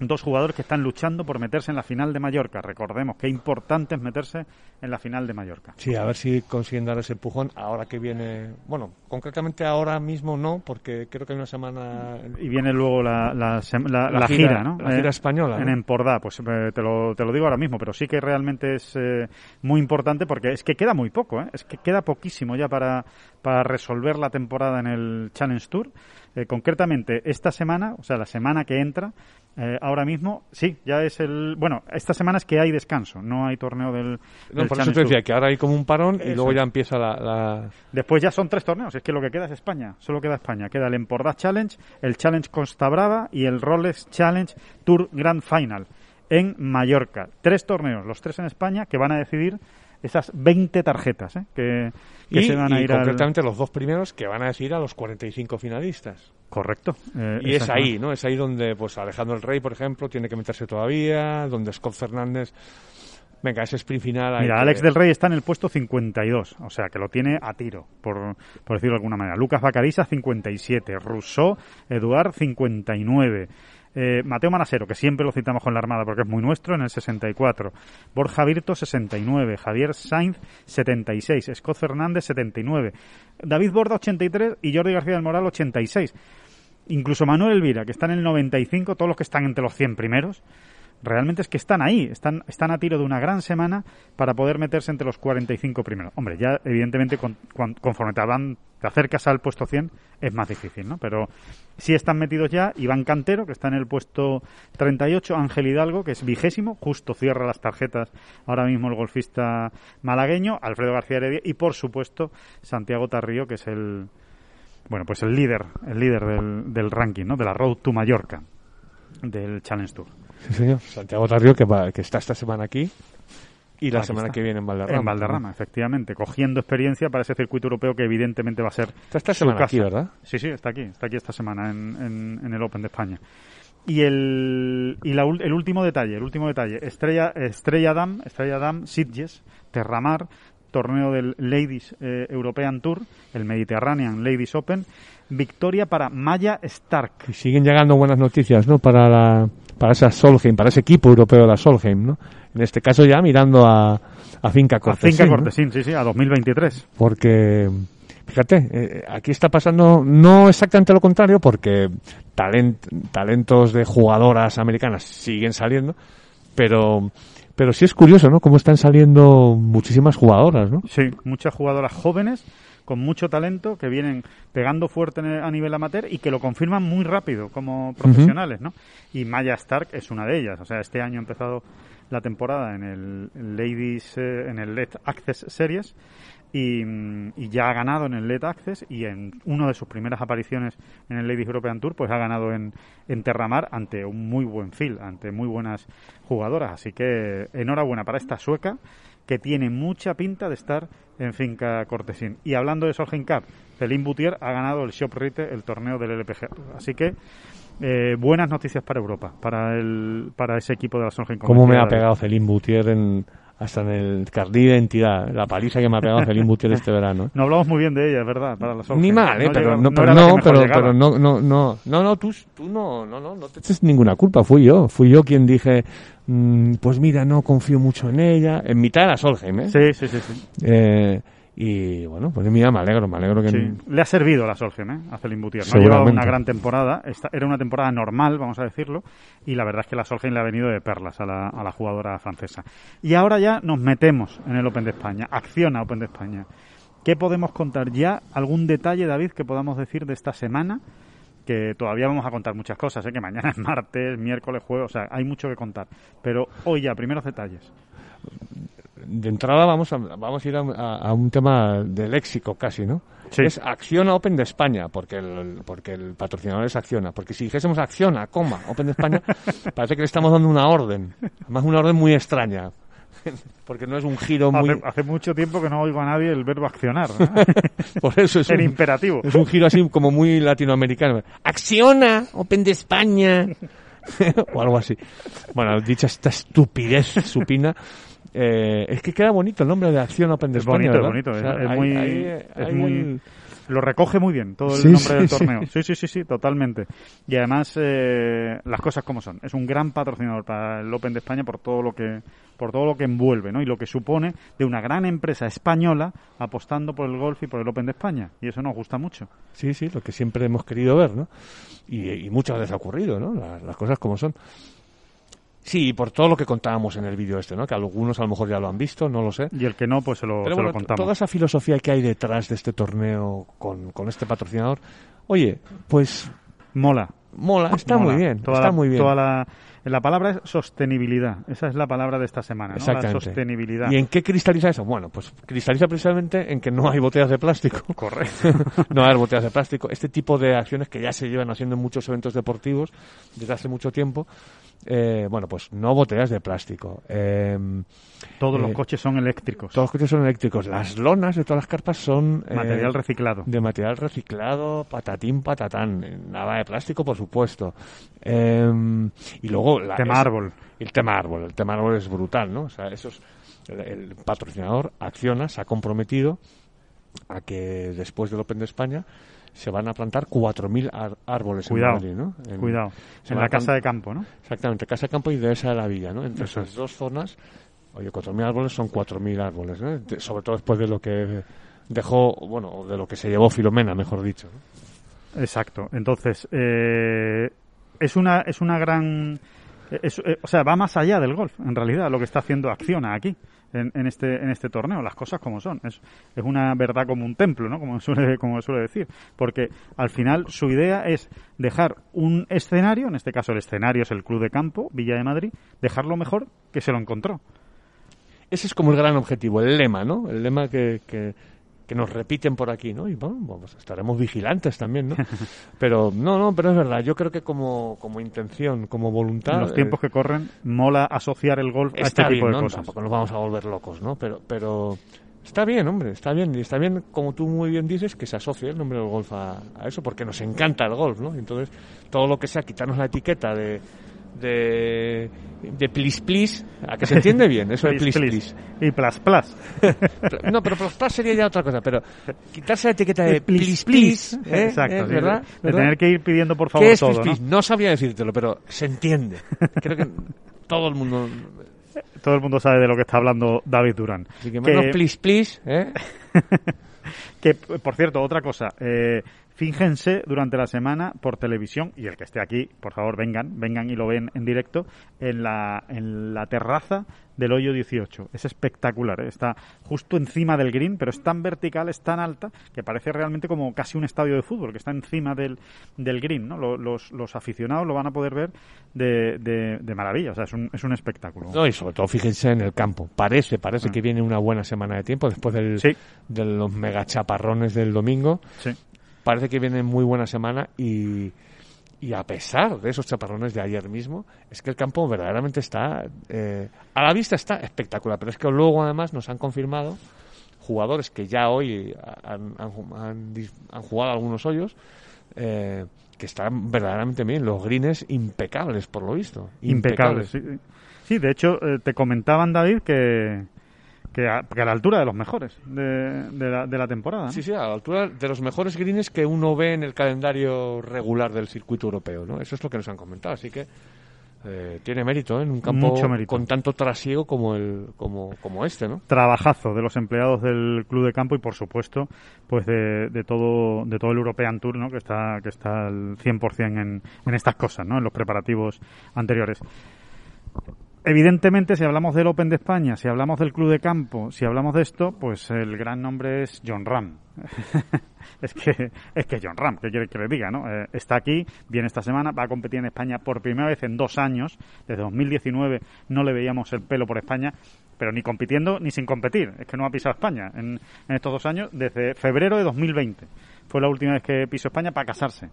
Dos jugadores que están luchando por meterse en la final de Mallorca. Recordemos qué importante es meterse en la final de Mallorca. Sí, a ver si consiguen dar ese empujón ahora que viene... Bueno, concretamente ahora mismo no, porque creo que hay una semana... Y viene luego la, la, sem- la- La la gira- gira, ¿no? la gira española, En ¿no? Empordà, pues eh, te, lo, te lo digo ahora mismo, pero sí que realmente es eh, muy importante porque es que queda muy poco, ¿eh? Es que queda poquísimo ya para, para resolver la temporada en el Challenge Tour. Eh, concretamente, esta semana, o sea, la semana que entra, eh, ahora mismo, sí, ya es el... Bueno, esta semana es que hay descanso, no hay torneo del, No, del por eso te decía que ahora hay como un parón y luego ya empieza la... la- Después ya son tres torneos, es que lo que queda es España, solo queda España. Queda el Empordà Challenge, el Challenge Costa Brava y el Rolex Challenge Tour Grand Final en Mallorca. Tres torneos, los tres en España, que van a decidir esas 20 tarjetas ¿eh? que, que y, se van a y ir al... concretamente los dos primeros que van a decidir a los 45 finalistas. Correcto. eh, Y es ahí, ¿no? Es ahí donde, pues, Alejandro el Rey, por ejemplo, tiene que meterse todavía, donde Scott Fernández... Venga, ese sprint final... Mira, que- Alex del Rey está en el puesto 52, o sea que lo tiene a tiro, por, por decirlo de alguna manera. Lucas Bacarisa 57, Rousseau, Eduard 59. Eh, Mateo Manasero, que siempre lo citamos con la Armada porque es muy nuestro, en el 64. Borja Virto, 69. Javier Sainz, 76. Scott Fernández, 79. David Borda, 83. Y Jordi García del Moral, 86. Incluso Manuel Elvira, que está en el 95, todos los que están entre los 100 primeros, realmente es que están ahí, están, están a tiro de una gran semana para poder meterse entre los 45 primeros. Hombre, ya evidentemente con- con- conforme te, van, te acercas al puesto 100 es más difícil, ¿no? Pero sí están metidos ya Iván Cantero, que está en el puesto 38, Ángel Hidalgo, que es vigésimo, justo cierra las tarjetas ahora mismo el golfista malagueño, Alfredo García Heredia y por supuesto Santiago Tarrío, que es el bueno, pues el líder, el líder del, del ranking, ¿no? De la Road to Mallorca, del Challenge Tour. Sí, señor. Santiago Tarrio, que, va- que está esta semana aquí y la Aquí semana está. que viene en Valderrama. En Valderrama, efectivamente, cogiendo experiencia para ese circuito europeo que evidentemente va a ser Está esta semana casa. aquí, ¿verdad? Sí, sí, está aquí, está aquí esta semana en, en- en el Open de España. Y el y la el último detalle, el último detalle, Estrella Estrella Dam, Estrella Dam Sitges, Terramar, torneo del Ladies eh, European Tour, el Mediterranean Ladies Open, victoria para Maya Stark. Y siguen llegando buenas noticias, ¿no? Para la, para esa Solheim, para ese equipo europeo de la Solheim, ¿no? En este caso ya mirando a, a Finca A Cortesín, Finca ¿no? Cortesín, sí, sí, a 2023. Porque, fíjate, eh, aquí está pasando no exactamente lo contrario, porque talent- talentos de jugadoras americanas siguen saliendo, pero, pero sí es curioso, ¿no? Cómo están saliendo muchísimas jugadoras, ¿no? Sí, muchas jugadoras jóvenes con mucho talento que vienen pegando fuerte a nivel amateur y que lo confirman muy rápido como profesionales, ¿no? Y Maya Stark es una de ellas. O sea, este año ha empezado la temporada en el Ladies, eh, en el Let Access Series y, y ya ha ganado en el Let Access y en una de sus primeras apariciones en el Ladies European Tour pues ha ganado en, en Terramar ante un muy buen field, ante muy buenas jugadoras. Así que enhorabuena para esta sueca que tiene mucha pinta de estar en Finca Cortesín. Y hablando de Solheim Cup, Celine Boutier ha ganado el Shop Rite, el torneo del LPG. Así que eh, buenas noticias para Europa, para el para ese equipo de la Solheim. ¿Cómo me ha pegado Celín Boutier en, hasta en el carnet de identidad, la paliza que me ha pegado Celín Boutier este verano? No hablamos muy bien de ella, es verdad, para la Solheim. Ni mal, ¿eh? Pero no, pero no, pero, no, no, no, no, tú, tú no, no, no, no te eches ninguna culpa, fui yo, fui yo quien dije, mm, pues mira, no confío mucho en ella, en mitad de la Solheim, ¿eh? Sí, sí, sí. sí. Eh, y bueno, pues mira, me alegro, me alegro que... Sí. Le ha servido la Solheim, ¿eh? A Celine Boutier. No ha llevado Seguramente. una gran temporada. Esta- era una temporada normal, vamos a decirlo. Y la verdad es que la Solheim le ha venido de perlas a la, a la jugadora francesa. Y ahora ya nos metemos en el Open de España. Acciona Open de España. ¿Qué podemos contar ya? ¿Algún detalle, David, que podamos decir de esta semana? Que todavía vamos a contar muchas cosas, ¿eh? que mañana es martes, miércoles, jueves, o sea, hay mucho que contar. Pero hoy ya, primeros detalles. De entrada vamos a, vamos a ir a, a- un tema de léxico casi, ¿no? Sí. Es Acciona Open de España, porque el, porque el patrocinador es Acciona. Porque si dijésemos Acciona, coma, Open de España, parece que le estamos dando una orden. Además, una orden muy extraña. Porque no es un giro muy... Hace, hace mucho tiempo que no oigo a nadie el verbo accionar. ¿no? Por eso es un, imperativo. es un giro así como muy latinoamericano. Acciona Open de España. o algo así. Bueno, dicha esta estupidez supina, eh, es que queda bonito el nombre de Acción Open de Es España. bonito, bonito. O sea, es, hay- muy, hay- es hay muy- el- Lo recoge muy bien todo el Sí, nombre del torneo. sí. Sí, sí, sí, sí, totalmente. Y además, eh, las cosas como son. Es un gran patrocinador para el Open de España por todo lo que por todo lo que envuelve, ¿no? Y lo que supone de una gran empresa española apostando por el golf y por el Open de España. Y eso nos gusta mucho. Sí, sí, lo que siempre hemos querido ver, ¿no? Y, y muchas veces ha ocurrido, ¿no? Las, las cosas como son. Sí, por todo lo que contábamos en el vídeo este, ¿no? Que algunos a lo mejor ya lo han visto, no lo sé. Y el que no, pues se lo, Pero se bueno, lo contamos. toda esa filosofía que hay detrás de este torneo con, con este patrocinador, oye, pues Mola. mola, está Mola. muy bien, Toda está la- muy bien. toda la, la palabra es sostenibilidad. Esa es la palabra de esta semana, ¿no? La Exactamente. sostenibilidad. ¿Y en qué cristaliza eso? Bueno, pues cristaliza precisamente en que no hay botellas de plástico. Correcto. no hay botellas de plástico. Este tipo de acciones que ya se llevan haciendo en muchos eventos deportivos desde hace mucho tiempo. eh, bueno, pues no botellas de plástico. Eh, Todos Eh, los coches son eléctricos. todos los coches son eléctricos. Las lonas de todas las carpas son eh, Material reciclado. de material reciclado, patatín, patatán. Nada de plástico, por supuesto. Eh, y luego... La, Tema es- árbol. El tema árbol. El tema árbol es brutal, ¿no? O sea, eso es- el, el patrocinador, Acciona, se ha comprometido a que después del Open de España se van a plantar 4.000 ar- árboles Cuidado, en Madrid, ¿no? En- Cuidado. En la casa de campo, ¿no? Exactamente, Casa de Campo y Dehesa de la Villa, ¿no? Entre Eso esas dos zonas, oye, 4.000 árboles son 4.000 árboles, ¿no? De- sobre todo después de lo que dejó, bueno, de lo que se llevó Filomena, mejor dicho. ¿no? Exacto. Entonces, eh, es una es una gran eh, o sea, va más allá del golf, en realidad, lo que está haciendo Acciona aquí, en, este este torneo, las cosas como son. Es, es una verdad como un templo, ¿no? Como suele, como suele decir. Porque al final su idea es dejar un escenario, en este caso el escenario es el Club de Campo, Villa de Madrid, dejarlo mejor que se lo encontró. Ese es como el gran objetivo, el lema, ¿no? El lema que, que nos repiten por aquí, ¿no? Y bueno, pues estaremos vigilantes también, ¿no? Pero no, no, pero es verdad, yo creo que como, como intención, como voluntad... En los tiempos eh, que corren, mola asociar el golf a este tipo de ¿no? cosas. Tampoco nos vamos a volver locos, ¿no? Pero, pero está bien, hombre, está bien. Y está bien, como tú muy bien dices, que se asocie el nombre del golf a, a eso, porque nos encanta el golf, ¿no? Entonces, todo lo que sea quitarnos la etiqueta de de de please please a que se entiende bien eso de Please, please please, please. Y plus plus. no pero plus plus sería ya otra cosa pero quitarse la etiqueta de Eh, please please, ¿eh? Exacto, ¿Eh? ¿verdad? De, tener que ir pidiendo por favor ¿Qué es todo, ¿no? no sabría decírtelo pero se entiende creo que todo el mundo Todo el mundo sabe de lo que está hablando David Durán. así que menos please please ¿eh? que, por cierto, otra cosa. Eh, fínjense durante la semana por televisión, y el que esté aquí, por favor, vengan, vengan y lo ven en directo, en la, en la terraza del hoyo 18. Es espectacular, ¿eh? está justo encima del green, pero es tan vertical, es tan alta, que parece realmente como casi un estadio de fútbol, que está encima del, del green. ¿no? Lo- Los, los aficionados lo van a poder ver de, de, de maravilla, o sea, es un, es un espectáculo. No, y sobre todo fíjense en el campo. Parece, parece que viene una buena semana de tiempo después del. Sí. de los mega chaparrones del domingo. Sí. Parece que viene muy buena semana y, y a pesar de esos chaparrones de ayer mismo, es que el campo verdaderamente está, eh, a la vista está espectacular, pero es que luego además nos han confirmado jugadores que ya hoy han, han- han han jugado algunos hoyos, eh, que están verdaderamente bien. Los greens impecables, por lo visto. Impecables. Sí, sí de hecho, eh, te comentaban, David, que, que a, que a la altura de los mejores de, de, la, de la temporada. ¿no? Sí, sí, a la altura de los mejores greens que uno ve en el calendario regular del circuito europeo, ¿no? Eso es lo que nos han comentado, así que eh, tiene mérito ¿eh? en un campo Mucho mérito. con tanto trasiego como el como, como este, ¿no? trabajazo de los empleados del club de campo y por supuesto pues de, de todo de todo el European Tour ¿no? que está que está al 100% en, en estas cosas ¿no? en los preparativos anteriores Evidentemente, si hablamos del Open de España, si hablamos del Club de Campo, si hablamos de esto, pues el gran nombre es John Ram. es que es que John Ram, ¿qué quiere que le diga? ¿no? Eh, está aquí, viene esta semana, va a competir en España por primera vez en dos años. Desde 2019 no le veíamos el pelo por España, pero ni compitiendo ni sin competir. Es que no ha pisado España en, en estos dos años, desde febrero de 2020. Fue la última vez que pisó España para casarse.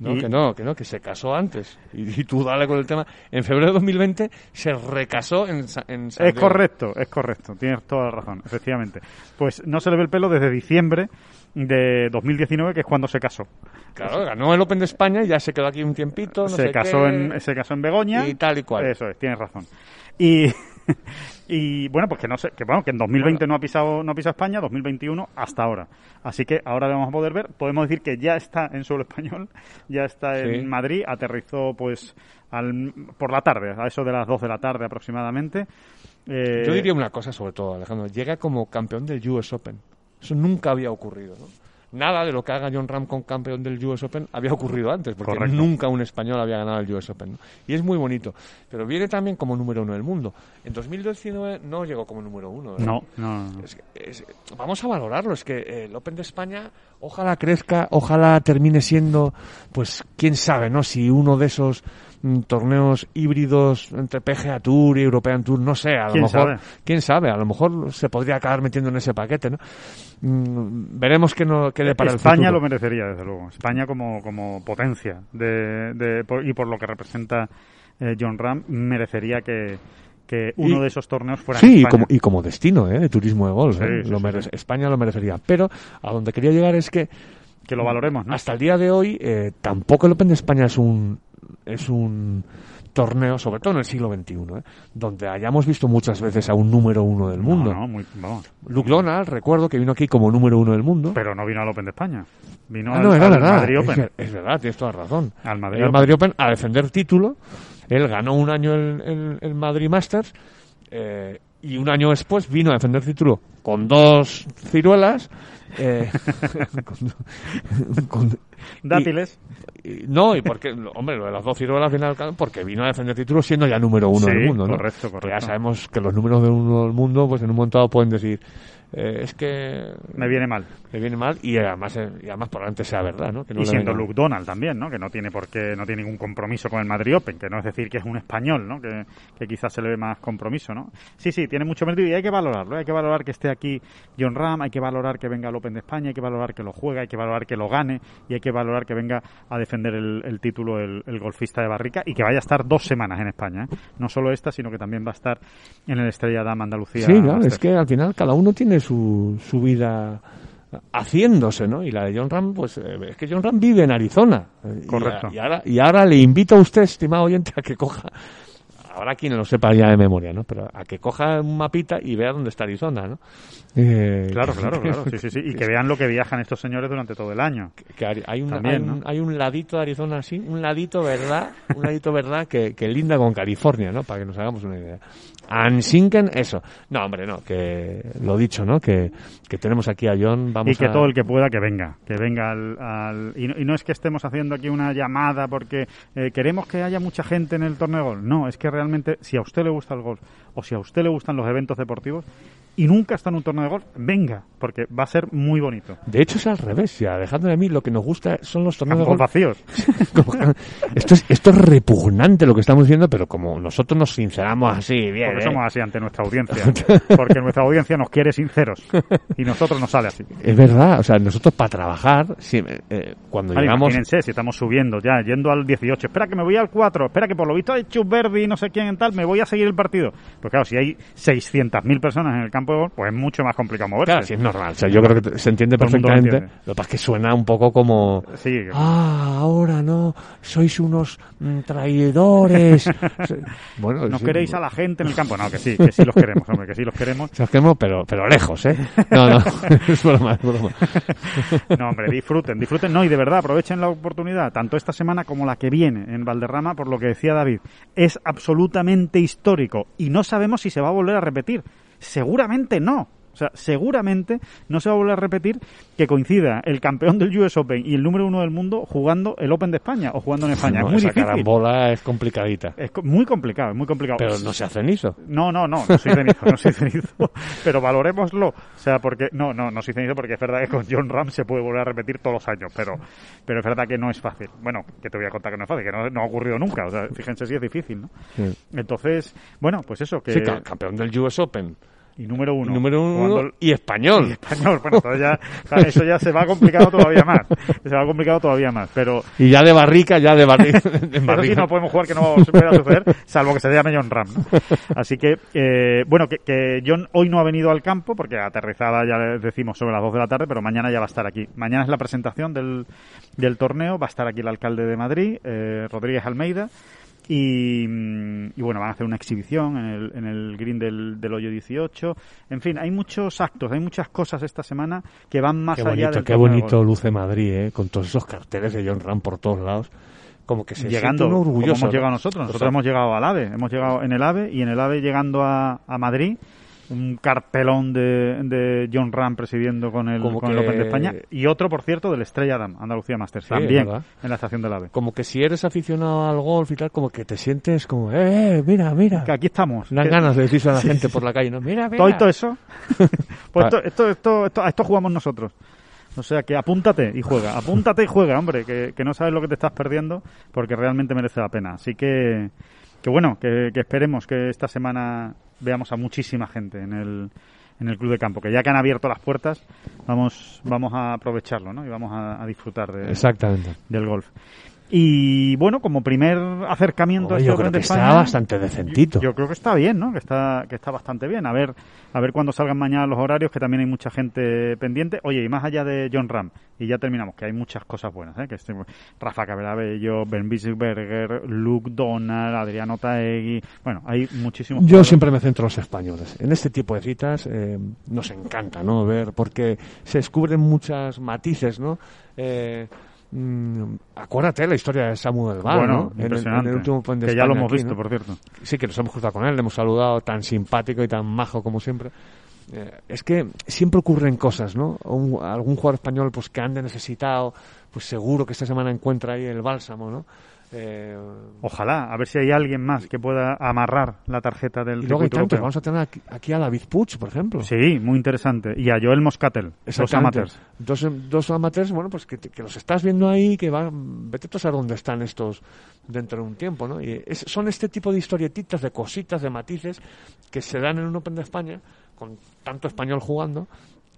No, Y- que no, que no, que se casó antes. Y, y tú dale con el tema. En febrero de 2020 se recasó en, en San Es Diego. correcto, es correcto, tienes toda la razón, efectivamente. Pues no se le ve el pelo desde diciembre de 2019, que es cuando se casó. Claro, ganó el Open de España y ya se quedó aquí un tiempito. No se sé casó qué. en se casó en Begoña Y tal y cual. Eso es, tienes razón. Y y bueno, pues que no sé, que bueno, que en 2020 no ha pisado no ha pisado España, 2021 hasta ahora. Así que ahora le vamos a poder ver, podemos decir que ya está en suelo español, ya está en. Madrid, aterrizó pues al, por la tarde, a eso de las 2 de la tarde aproximadamente. Eh, Yo diría una cosa sobre todo, Alejandro. Llega como campeón del US Open. Eso nunca había ocurrido, ¿no? Nada de lo que haga John Ram con campeón del US Open había ocurrido antes, porque Correcto. nunca un español había ganado el US Open. ¿no? Y es muy bonito. Pero viene también como número uno del mundo. En 2019 no llegó como número uno. ¿verdad? no, no, no. Es que- es- vamos a valorarlo. Es que eh, el Open de España, ojalá crezca, ojalá termine siendo, pues, quién sabe, ¿no? Si uno de esos torneos híbridos entre PGA Tour y European Tour, no sé, a lo ¿Quién mejor, sabe? quién sabe, a lo mejor se podría acabar metiendo en ese paquete, ¿no? Mm, veremos qué, no, qué depara el España futuro. lo merecería, desde luego. España como, como potencia de, de- por- y por lo que representa eh, John Ram, merecería que, que uno Y- de esos torneos fuera en Sí, y como, y como destino ¿eh? de turismo de golf. Sí, ¿eh? sí, Lo sí, merece- sí. España lo merecería. Pero a donde quería llegar es que Que lo valoremos, ¿no? Hasta el día de hoy, eh, tampoco el Open de España es un, es un torneo, sobre todo en el siglo XXI, ¿eh? donde hayamos visto muchas veces a un número uno del mundo. No, no, muy, vamos. Luke Donald, recuerdo que vino aquí como número uno del mundo. Pero no vino al Open de España. Vino Ah, al, no, era al verdad. Madrid Es, Open. ver- es verdad, tienes toda razón. Al Madrid el Open. Madrid Open a defender título. Él ganó un año el, el- el Madrid Masters eh, y un año después vino a defender título con dos ciruelas. Eh, con- con- Dátiles. y- no, y porque, hombre, lo de las dos ciruelas al final, claro, porque vino a defender título siendo ya número uno Sí, del mundo, ¿no? correcto, Que ya correcto. sabemos que los números de uno del mundo, pues en un momento dado pueden decir, eh, es que Me viene mal. me viene mal y además, eh, y además probablemente sea verdad, ¿no? Que no y siendo Luke Donald también, ¿no? Que no tiene por qué, no tiene ningún compromiso con el Madrid Open, que no es decir que es un español, ¿no? Que, que quizás se le ve más compromiso, ¿no? Sí, sí, tiene mucho mérito y hay que valorarlo. Hay que valorar que esté aquí John Ram, hay que valorar que venga al Open de España, hay que valorar que lo juegue, hay que valorar que lo gane y hay que valorar que venga a defender el, el título el, el golfista de Barrica y que vaya a estar dos semanas en España, ¿eh? No solo esta, sino que también va a estar en el Estrella Damm Andalucía. Sí, claro, es que al final cada uno tiene su, su vida haciéndose, ¿no? Y la de John Ram, pues eh, es que John Ram vive en Arizona. Y Correcto. a- Y, ahora, y ahora le invito a usted, estimado oyente, a que coja, ahora quien lo sepa ya de memoria, ¿no? Pero a que coja un mapita y vea dónde está Arizona, ¿no? Eh, Claro, claro, claro, sí, sí, sí. Y que vean lo que viajan estos señores durante todo el año. que hay, hay un, También, hay, un, ¿no? hay un ladito de Arizona así, un ladito, ¿verdad? Un ladito, ¿verdad? Que, que linda con California, ¿no? Para que nos hagamos una idea. Ansinken, eso. No, hombre, no, que lo dicho, ¿no? Que, que tenemos aquí a John, vamos y que a... todo el que pueda que venga, que venga al... al- y, no, y no es que estemos haciendo aquí una llamada porque eh, queremos que haya mucha gente en el torneo de golf. No, es que realmente si a usted le gusta el golf o si a usted le gustan los eventos deportivos y nunca está en un torneo de golf, venga, porque va a ser muy bonito. De hecho es al revés, ya, dejadme a mí, lo que nos gusta son los torneos de golf. vacíos. Esto, es, esto es repugnante lo que estamos diciendo, pero como nosotros nos sinceramos así, bien, Porque ¿eh? somos así ante nuestra audiencia. Porque nuestra audiencia nos quiere sinceros. Y nosotros nos sale así. Es verdad, o sea, nosotros para trabajar, sí, eh, cuando Vale, llegamos... imagínense, si estamos subiendo ya, yendo al 18, espera que me voy al 4, espera que por lo visto ha hecho Verdi y no sé quién en tal, me voy a seguir el partido. Pues claro, si hay 600.000 personas en el campo campo pues es mucho más complicado moverse. Claro, sí, es normal. O sea, yo creo que se entiende Todo lo perfectamente. entiende. Lo que pasa es que suena un poco como... Sí, Ah, ahora no, sois unos mm, traidores. bueno, no sí, queréis a la gente en el campo. No, que sí, que sí los queremos, hombre, que sí los queremos. Se os quemo, pero, pero lejos, ¿eh? No, no, es broma, es broma. No, hombre, disfruten, disfruten. No, y de verdad, aprovechen la oportunidad, tanto esta semana como la que viene en Valderrama, por lo que decía David. Es absolutamente histórico y no sabemos si se va a volver a repetir. Seguramente no. O sea, seguramente no se va a volver a repetir que coincida el campeón del US Open y el número uno del mundo jugando el Open de España o jugando en España. No, es muy esa difícil. carambola es complicadita. Es muy complicado, es muy complicado. Pero no se hace niso. No, no, no, no soy cenizo, no soy cenizo, pero valorémoslo. O sea, porque, no, no, no soy cenizo porque es verdad que con John Ram se puede volver a repetir todos los años, pero, pero es verdad que no es fácil. Bueno, que te voy a contar que no es fácil, que no, no ha ocurrido nunca. O sea, fíjense si es difícil, ¿no? Sí. Entonces, bueno, pues eso, que. Sí, ca- campeón del US Open. Y número uno. número uno y español. y español. Bueno, ya, eso ya se va complicado todavía más. Se va complicado todavía más, pero. Y ya de barrica, ya de barrica. Eso sí no podemos jugar que no pueda suceder, salvo que se llame John Ram. ¿no? Así que, eh, bueno, que, que John hoy no ha venido al campo, porque aterrizada ya decimos sobre las 2 de la tarde, pero mañana ya va a estar aquí. Mañana es la presentación del, del torneo, va a estar aquí el alcalde de Madrid, eh, Rodríguez Almeida. Y, mm, y bueno, van a hacer una exhibición en el, en el green del, del hoyo 18. En fin, hay muchos actos, hay muchas cosas esta semana que van más Qué allá bonito, del qué de bonito luce Madrid, ¿eh? Con todos esos carteles de John Ram por todos lados. Como que se llegando siente uno como orgulloso. hemos llegado ¿no? nosotros. O Nosotros sea, hemos llegado al AVE, hemos llegado en el AVE y en el AVE llegando a, a Madrid un cartelón de, de John Ram presidiendo con el, Como con el Open de España y otro, por cierto, del Estrella Damm, Andalucía Masters, Sí, también en la estación del AVE. Como que si eres aficionado al golf y tal, como que te sientes como, eh, eh, mira, mira. Que aquí estamos. Dan Que- ganas de decirse a la gente por la calle, ¿no? Mira, mira. todo, esto eso. pues esto, esto, esto, esto- a esto jugamos nosotros. O sea que apúntate y juega, apúntate y juega, hombre, que, que no sabes lo que te estás perdiendo porque realmente merece la pena. Así que, que bueno, que, que esperemos que esta semana veamos a muchísima gente en el, en el club de campo, que ya que han abierto las puertas, vamos, vamos a aprovecharlo, ¿no? Y vamos a, a disfrutar de- Exactamente. del golf. Y bueno, como primer acercamiento a este yo creo de que España, está bastante decentito. yo, yo creo que está bien, ¿no? Que está, que está bastante bien. A ver, a ver cuándo salgan mañana los horarios, que también hay mucha gente pendiente. Oye, y más allá de John Ram, y ya terminamos, que hay muchas cosas buenas, ¿eh? Que este, Rafa Caberabello, Ben Bisberger, Luke Donald, Adriano Taegui. Bueno, hay muchísimos. Yo jugadores. siempre me centro en los españoles. En este tipo de citas eh, nos encanta, ¿no? Ver, porque se descubren muchos matices, ¿no? Eh, mm, acuérdate la historia de Samuel Val, Bueno, ¿no? En el-. En el, último que ya lo hemos aquí, visto, ¿no? por cierto. Sí, que nos hemos cruzado con él, le hemos saludado tan simpático y tan majo como siempre. Eh, es que siempre ocurren cosas, ¿no? Un- algún jugador español pues que ande necesitado, pues seguro que esta semana encuentra ahí el bálsamo, ¿no? Eh, Ojalá, a ver si hay alguien más que pueda amarrar la tarjeta del y luego hay europeo. vamos a tener aquí, a David Puig, por ejemplo. Sí, muy interesante. Y a Joel Moscatel, los Exactamente. amateurs. Dos, dos amateurs, bueno, pues que, que los estás viendo ahí, que van, vete a saber dónde están estos dentro de un tiempo, ¿no? Y es- son este tipo de historietitas, de cositas, de matices que se dan en un Open de España con tanto español jugando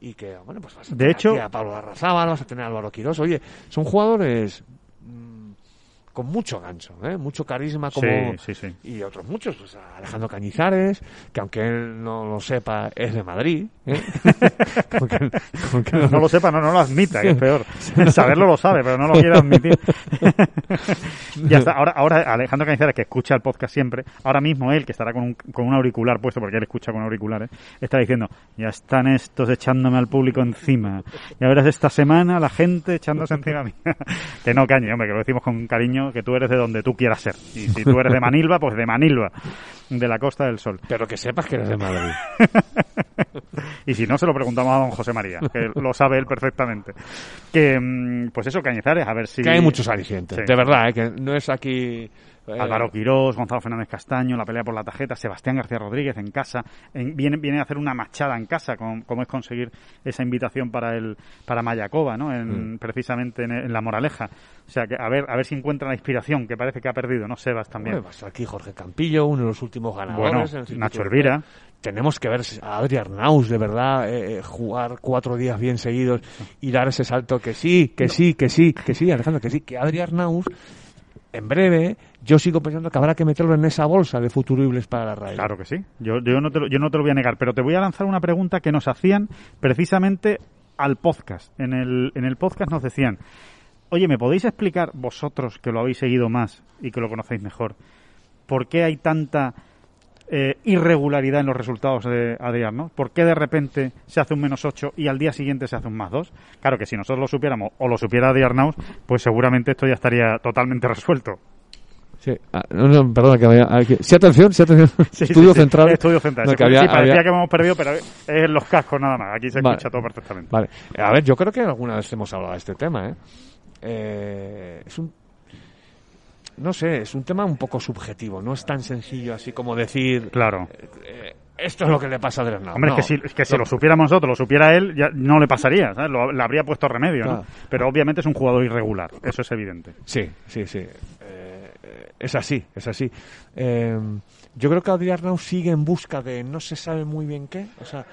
y que, bueno, pues vas a De tener hecho- aquí a Pablo Larrazábal, vas a tener a Álvaro Quirós. Oye, son jugadores con mucho gancho, ¿eh? Mucho carisma como... Sí, sí, sí. Y otros muchos, pues a Alejandro Cañizares, que aunque él no lo sepa, es de Madrid. ¿eh? Como que- como que no lo sepa, no, no lo admita, que es peor. Saberlo lo sabe, pero no lo quiere admitir. ya está. Ahora, ahora Alejandro Cañizares, que escucha el podcast siempre, ahora mismo él, que estará con un, con un auricular puesto, porque él escucha con auriculares, está diciendo, ya están estos echándome al público encima. Ya verás esta semana la gente echándose encima mía. que no, Cañi, hombre, que lo decimos con cariño, que tú eres de donde tú quieras ser. Y si tú eres de Manilva, pues de Manilva, de la Costa del Sol. Pero que sepas que eres de Madrid. Y si no, se lo preguntamos a don José María, que lo sabe él perfectamente. Que, mm, pues eso, Cañizares, a ver si... Que hay muchos alicientes, Sí. de verdad, ¿eh? que no es aquí... eh, Álvaro Quirós, Gonzalo Fernández Castaño, la pelea por la tarjeta, Sebastián García Rodríguez en casa, en- viene, viene a hacer una machada en casa, con- como es conseguir esa invitación para el para Mayacova, ¿no? En, Mm. Precisamente en, en La Moraleja. O sea, que a ver, a ver si encuentra la inspiración, que parece que ha perdido, ¿no? Sebas también. Bueno, pues aquí Jorge Campillo, uno de los últimos ganadores. Bueno, en el circuito Nacho. Elvira. Tenemos que ver a Adri Arnaus, de verdad, eh, eh, jugar cuatro días bien seguidos y dar ese salto que sí, que sí, que sí, que sí, Alejandro, que sí, que Adri Arnaus en breve, yo sigo pensando que habrá que meterlo en esa bolsa de futuribles para la raíz. Claro que sí. Yo, yo, no te lo, yo no te lo voy a negar, pero te voy a lanzar una pregunta que nos hacían precisamente al podcast. En el, en el podcast nos decían, oye, ¿me podéis explicar vosotros que lo habéis seguido más y que lo conocéis mejor, por qué hay tanta eh, irregularidad en los resultados de Adrián, ¿no? ¿Por qué de repente se hace un menos 8 y al día siguiente se hace un más 2? Claro que si nosotros lo supiéramos o lo supiera Adrián pues seguramente esto ya estaría totalmente resuelto. Sí, ah, no, no, perdona, que había... que- Sí, atención, sí, atención. Sí, Estudio sí, central. Estudio central. No, Sí, que había- sí, parecía había- que hemos perdido, pero es en los cascos nada más. Aquí se Vale. escucha todo perfectamente. Vale. A ver, yo creo que alguna vez hemos hablado de este tema, ¿eh? Eh, es un... No sé, es un tema un poco subjetivo. No es tan sencillo así como decir... Claro. eh, esto es lo que le pasa a Adrián Hombre, es que si, es que si lo supiéramos nosotros, lo supiera él, ya no le pasaría, ¿sabes? Lo- le habría puesto remedio, ¿no? Pero obviamente es un jugador irregular, eso es evidente. Sí, sí, sí. Eh, es así, es así. Eh, yo creo que Adrián Arnau sigue en busca de no se sabe muy bien qué. O sea,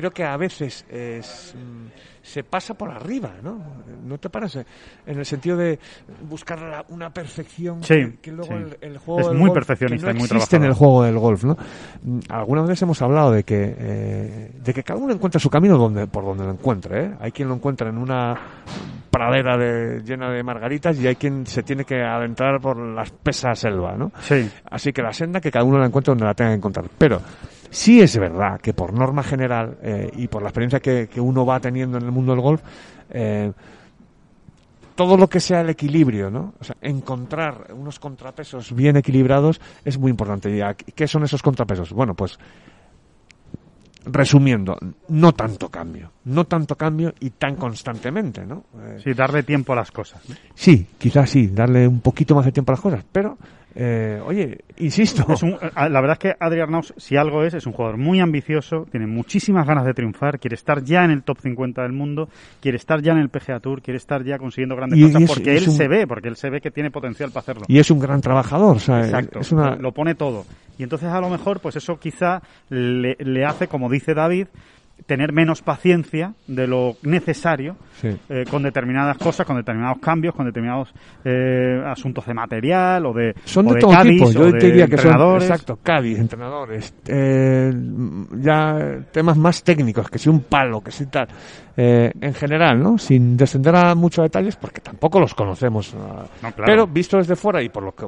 creo que a veces es, mm, se pasa por arriba, ¿no? ¿No te parece? En el sentido de buscar la- una perfección Sí, que, que luego sí. el, el juego Es del muy golf, perfeccionista que no y muy existe en el juego del golf, ¿no? Mm, Algunas veces hemos hablado de que eh, de que cada uno encuentra su camino donde por donde lo encuentre, ¿eh? Hay quien lo encuentra en una pradera de, llena de margaritas y hay quien se tiene que adentrar por la espesa selva, ¿no? Sí, Así que la senda que cada uno la encuentre donde la tenga que encontrar. Pero sí es verdad que por norma general eh, y por la experiencia que, que uno va teniendo en el mundo del golf, eh, todo lo que sea el equilibrio, ¿no? O sea, encontrar unos contrapesos bien equilibrados es muy importante. ¿Y aquí- qué son esos contrapesos? Bueno, pues resumiendo, no tanto cambio, no tanto cambio y tan constantemente, ¿no? Eh, sí, darle tiempo a las cosas. ¿no? Sí, quizás sí, darle un poquito más de tiempo a las cosas, pero, eh, oye, insisto, Es un- la verdad es que Adrián Naus, si algo es, es un jugador muy ambicioso, tiene muchísimas ganas de triunfar, quiere estar ya en el top 50 del mundo, quiere estar ya en el PGA Tour, quiere estar ya consiguiendo grandes Y- cosas es- porque es él un- se ve, porque él se ve que tiene potencial para hacerlo. y es un gran trabajador, o sea, Exacto, es una... lo pone todo. Y entonces a lo mejor, pues eso quizá le, le hace, como dice David, tener menos paciencia de lo necesario Sí. eh, con determinadas cosas, con determinados cambios, con determinados eh, asuntos de material o de, Son o de, todo Cádiz, tipo, yo de diría que son, entrenadores. exacto, Cádiz, entrenadores, eh, ya temas más técnicos, que si un palo, que si tal, eh, en general, ¿no? Sin descender a muchos detalles, porque tampoco los conocemos. ah, No, claro. Pero visto desde fuera y por lo que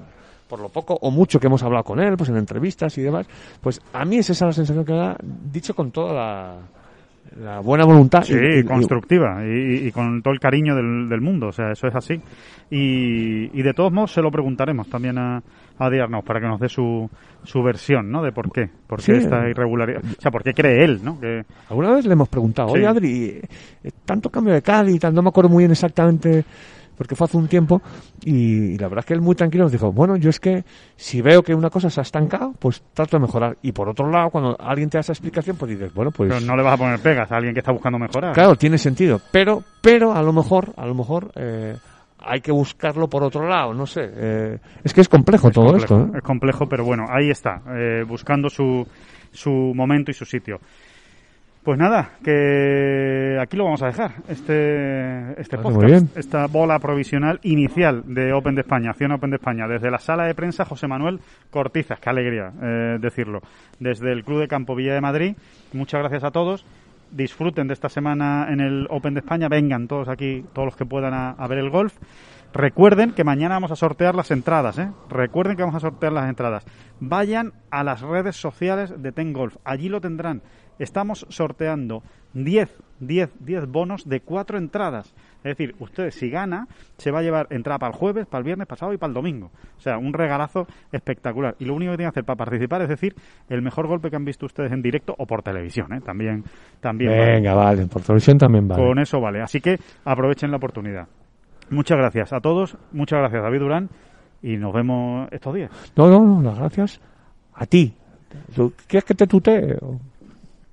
por lo poco o mucho que hemos hablado con él, pues en entrevistas y demás, pues a mí es esa la sensación que me da, dicho con toda la, la buena voluntad. Sí, y- y- constructiva y, y con todo el cariño del, del mundo, o sea, eso es así. Y, y de todos modos se lo preguntaremos también a, a Arnauz para que nos dé su, su versión, ¿no? De por qué, por qué Sí. esta irregularidad, o sea, por qué cree él, ¿no? Que, Alguna vez le hemos preguntado, Sí. oye Adri, eh, tanto cambio de Cádiz, no me acuerdo muy bien exactamente, porque fue hace un tiempo, y, y la verdad es que él muy tranquilo nos dijo, bueno, yo es que si veo que una cosa se ha estancado, pues trato de mejorar. Y por otro lado, cuando alguien te da esa explicación, pues dices, bueno, pues... pero no le vas a poner pegas a alguien que está buscando mejorar. Claro, tiene sentido, pero, pero a lo mejor, a lo mejor, eh, hay que buscarlo por otro lado, no sé. eh, es que es complejo Es todo complejo, esto, ¿eh? Es complejo, pero bueno, ahí está, eh, buscando su, su momento y su sitio. Pues nada, que aquí lo vamos a dejar, este, este Vale, muy podcast, bien. esta bola provisional inicial de Open de España, Acción Open de España, desde la sala de prensa José Manuel Cortizas, qué alegría eh, decirlo, desde el Club de Campo Villa de Madrid, muchas gracias a todos, disfruten de esta semana en el Open de España, vengan todos aquí, todos los que puedan a, a ver el golf, Recuerden que mañana vamos a sortear las entradas, ¿eh? Recuerden que vamos a sortear las entradas. Vayan a las redes sociales de Ten Golf. Allí lo tendrán. Estamos sorteando 10, 10, 10 bonos de cuatro entradas. Es decir, ustedes si gana, se va a llevar entrada para el jueves, para el viernes pasado y para el domingo. O sea, un regalazo espectacular. Y lo único que tienen que hacer para participar es decir el mejor golpe que han visto ustedes en directo o por televisión, ¿eh? También, también vale. Venga, vale, por televisión también vale. Con eso vale. Así que aprovechen la oportunidad. Muchas gracias a todos. Muchas gracias, David Durán. Y nos vemos estos días. No, no, no, las gracias a ti. ¿Tú ¿Quieres que te tutee?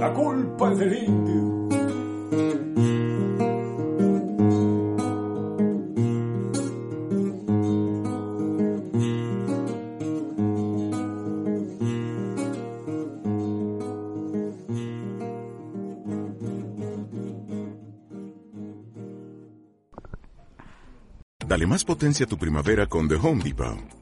la culpa culpa del indio. Dale más potencia a tu primavera con The Home Depot.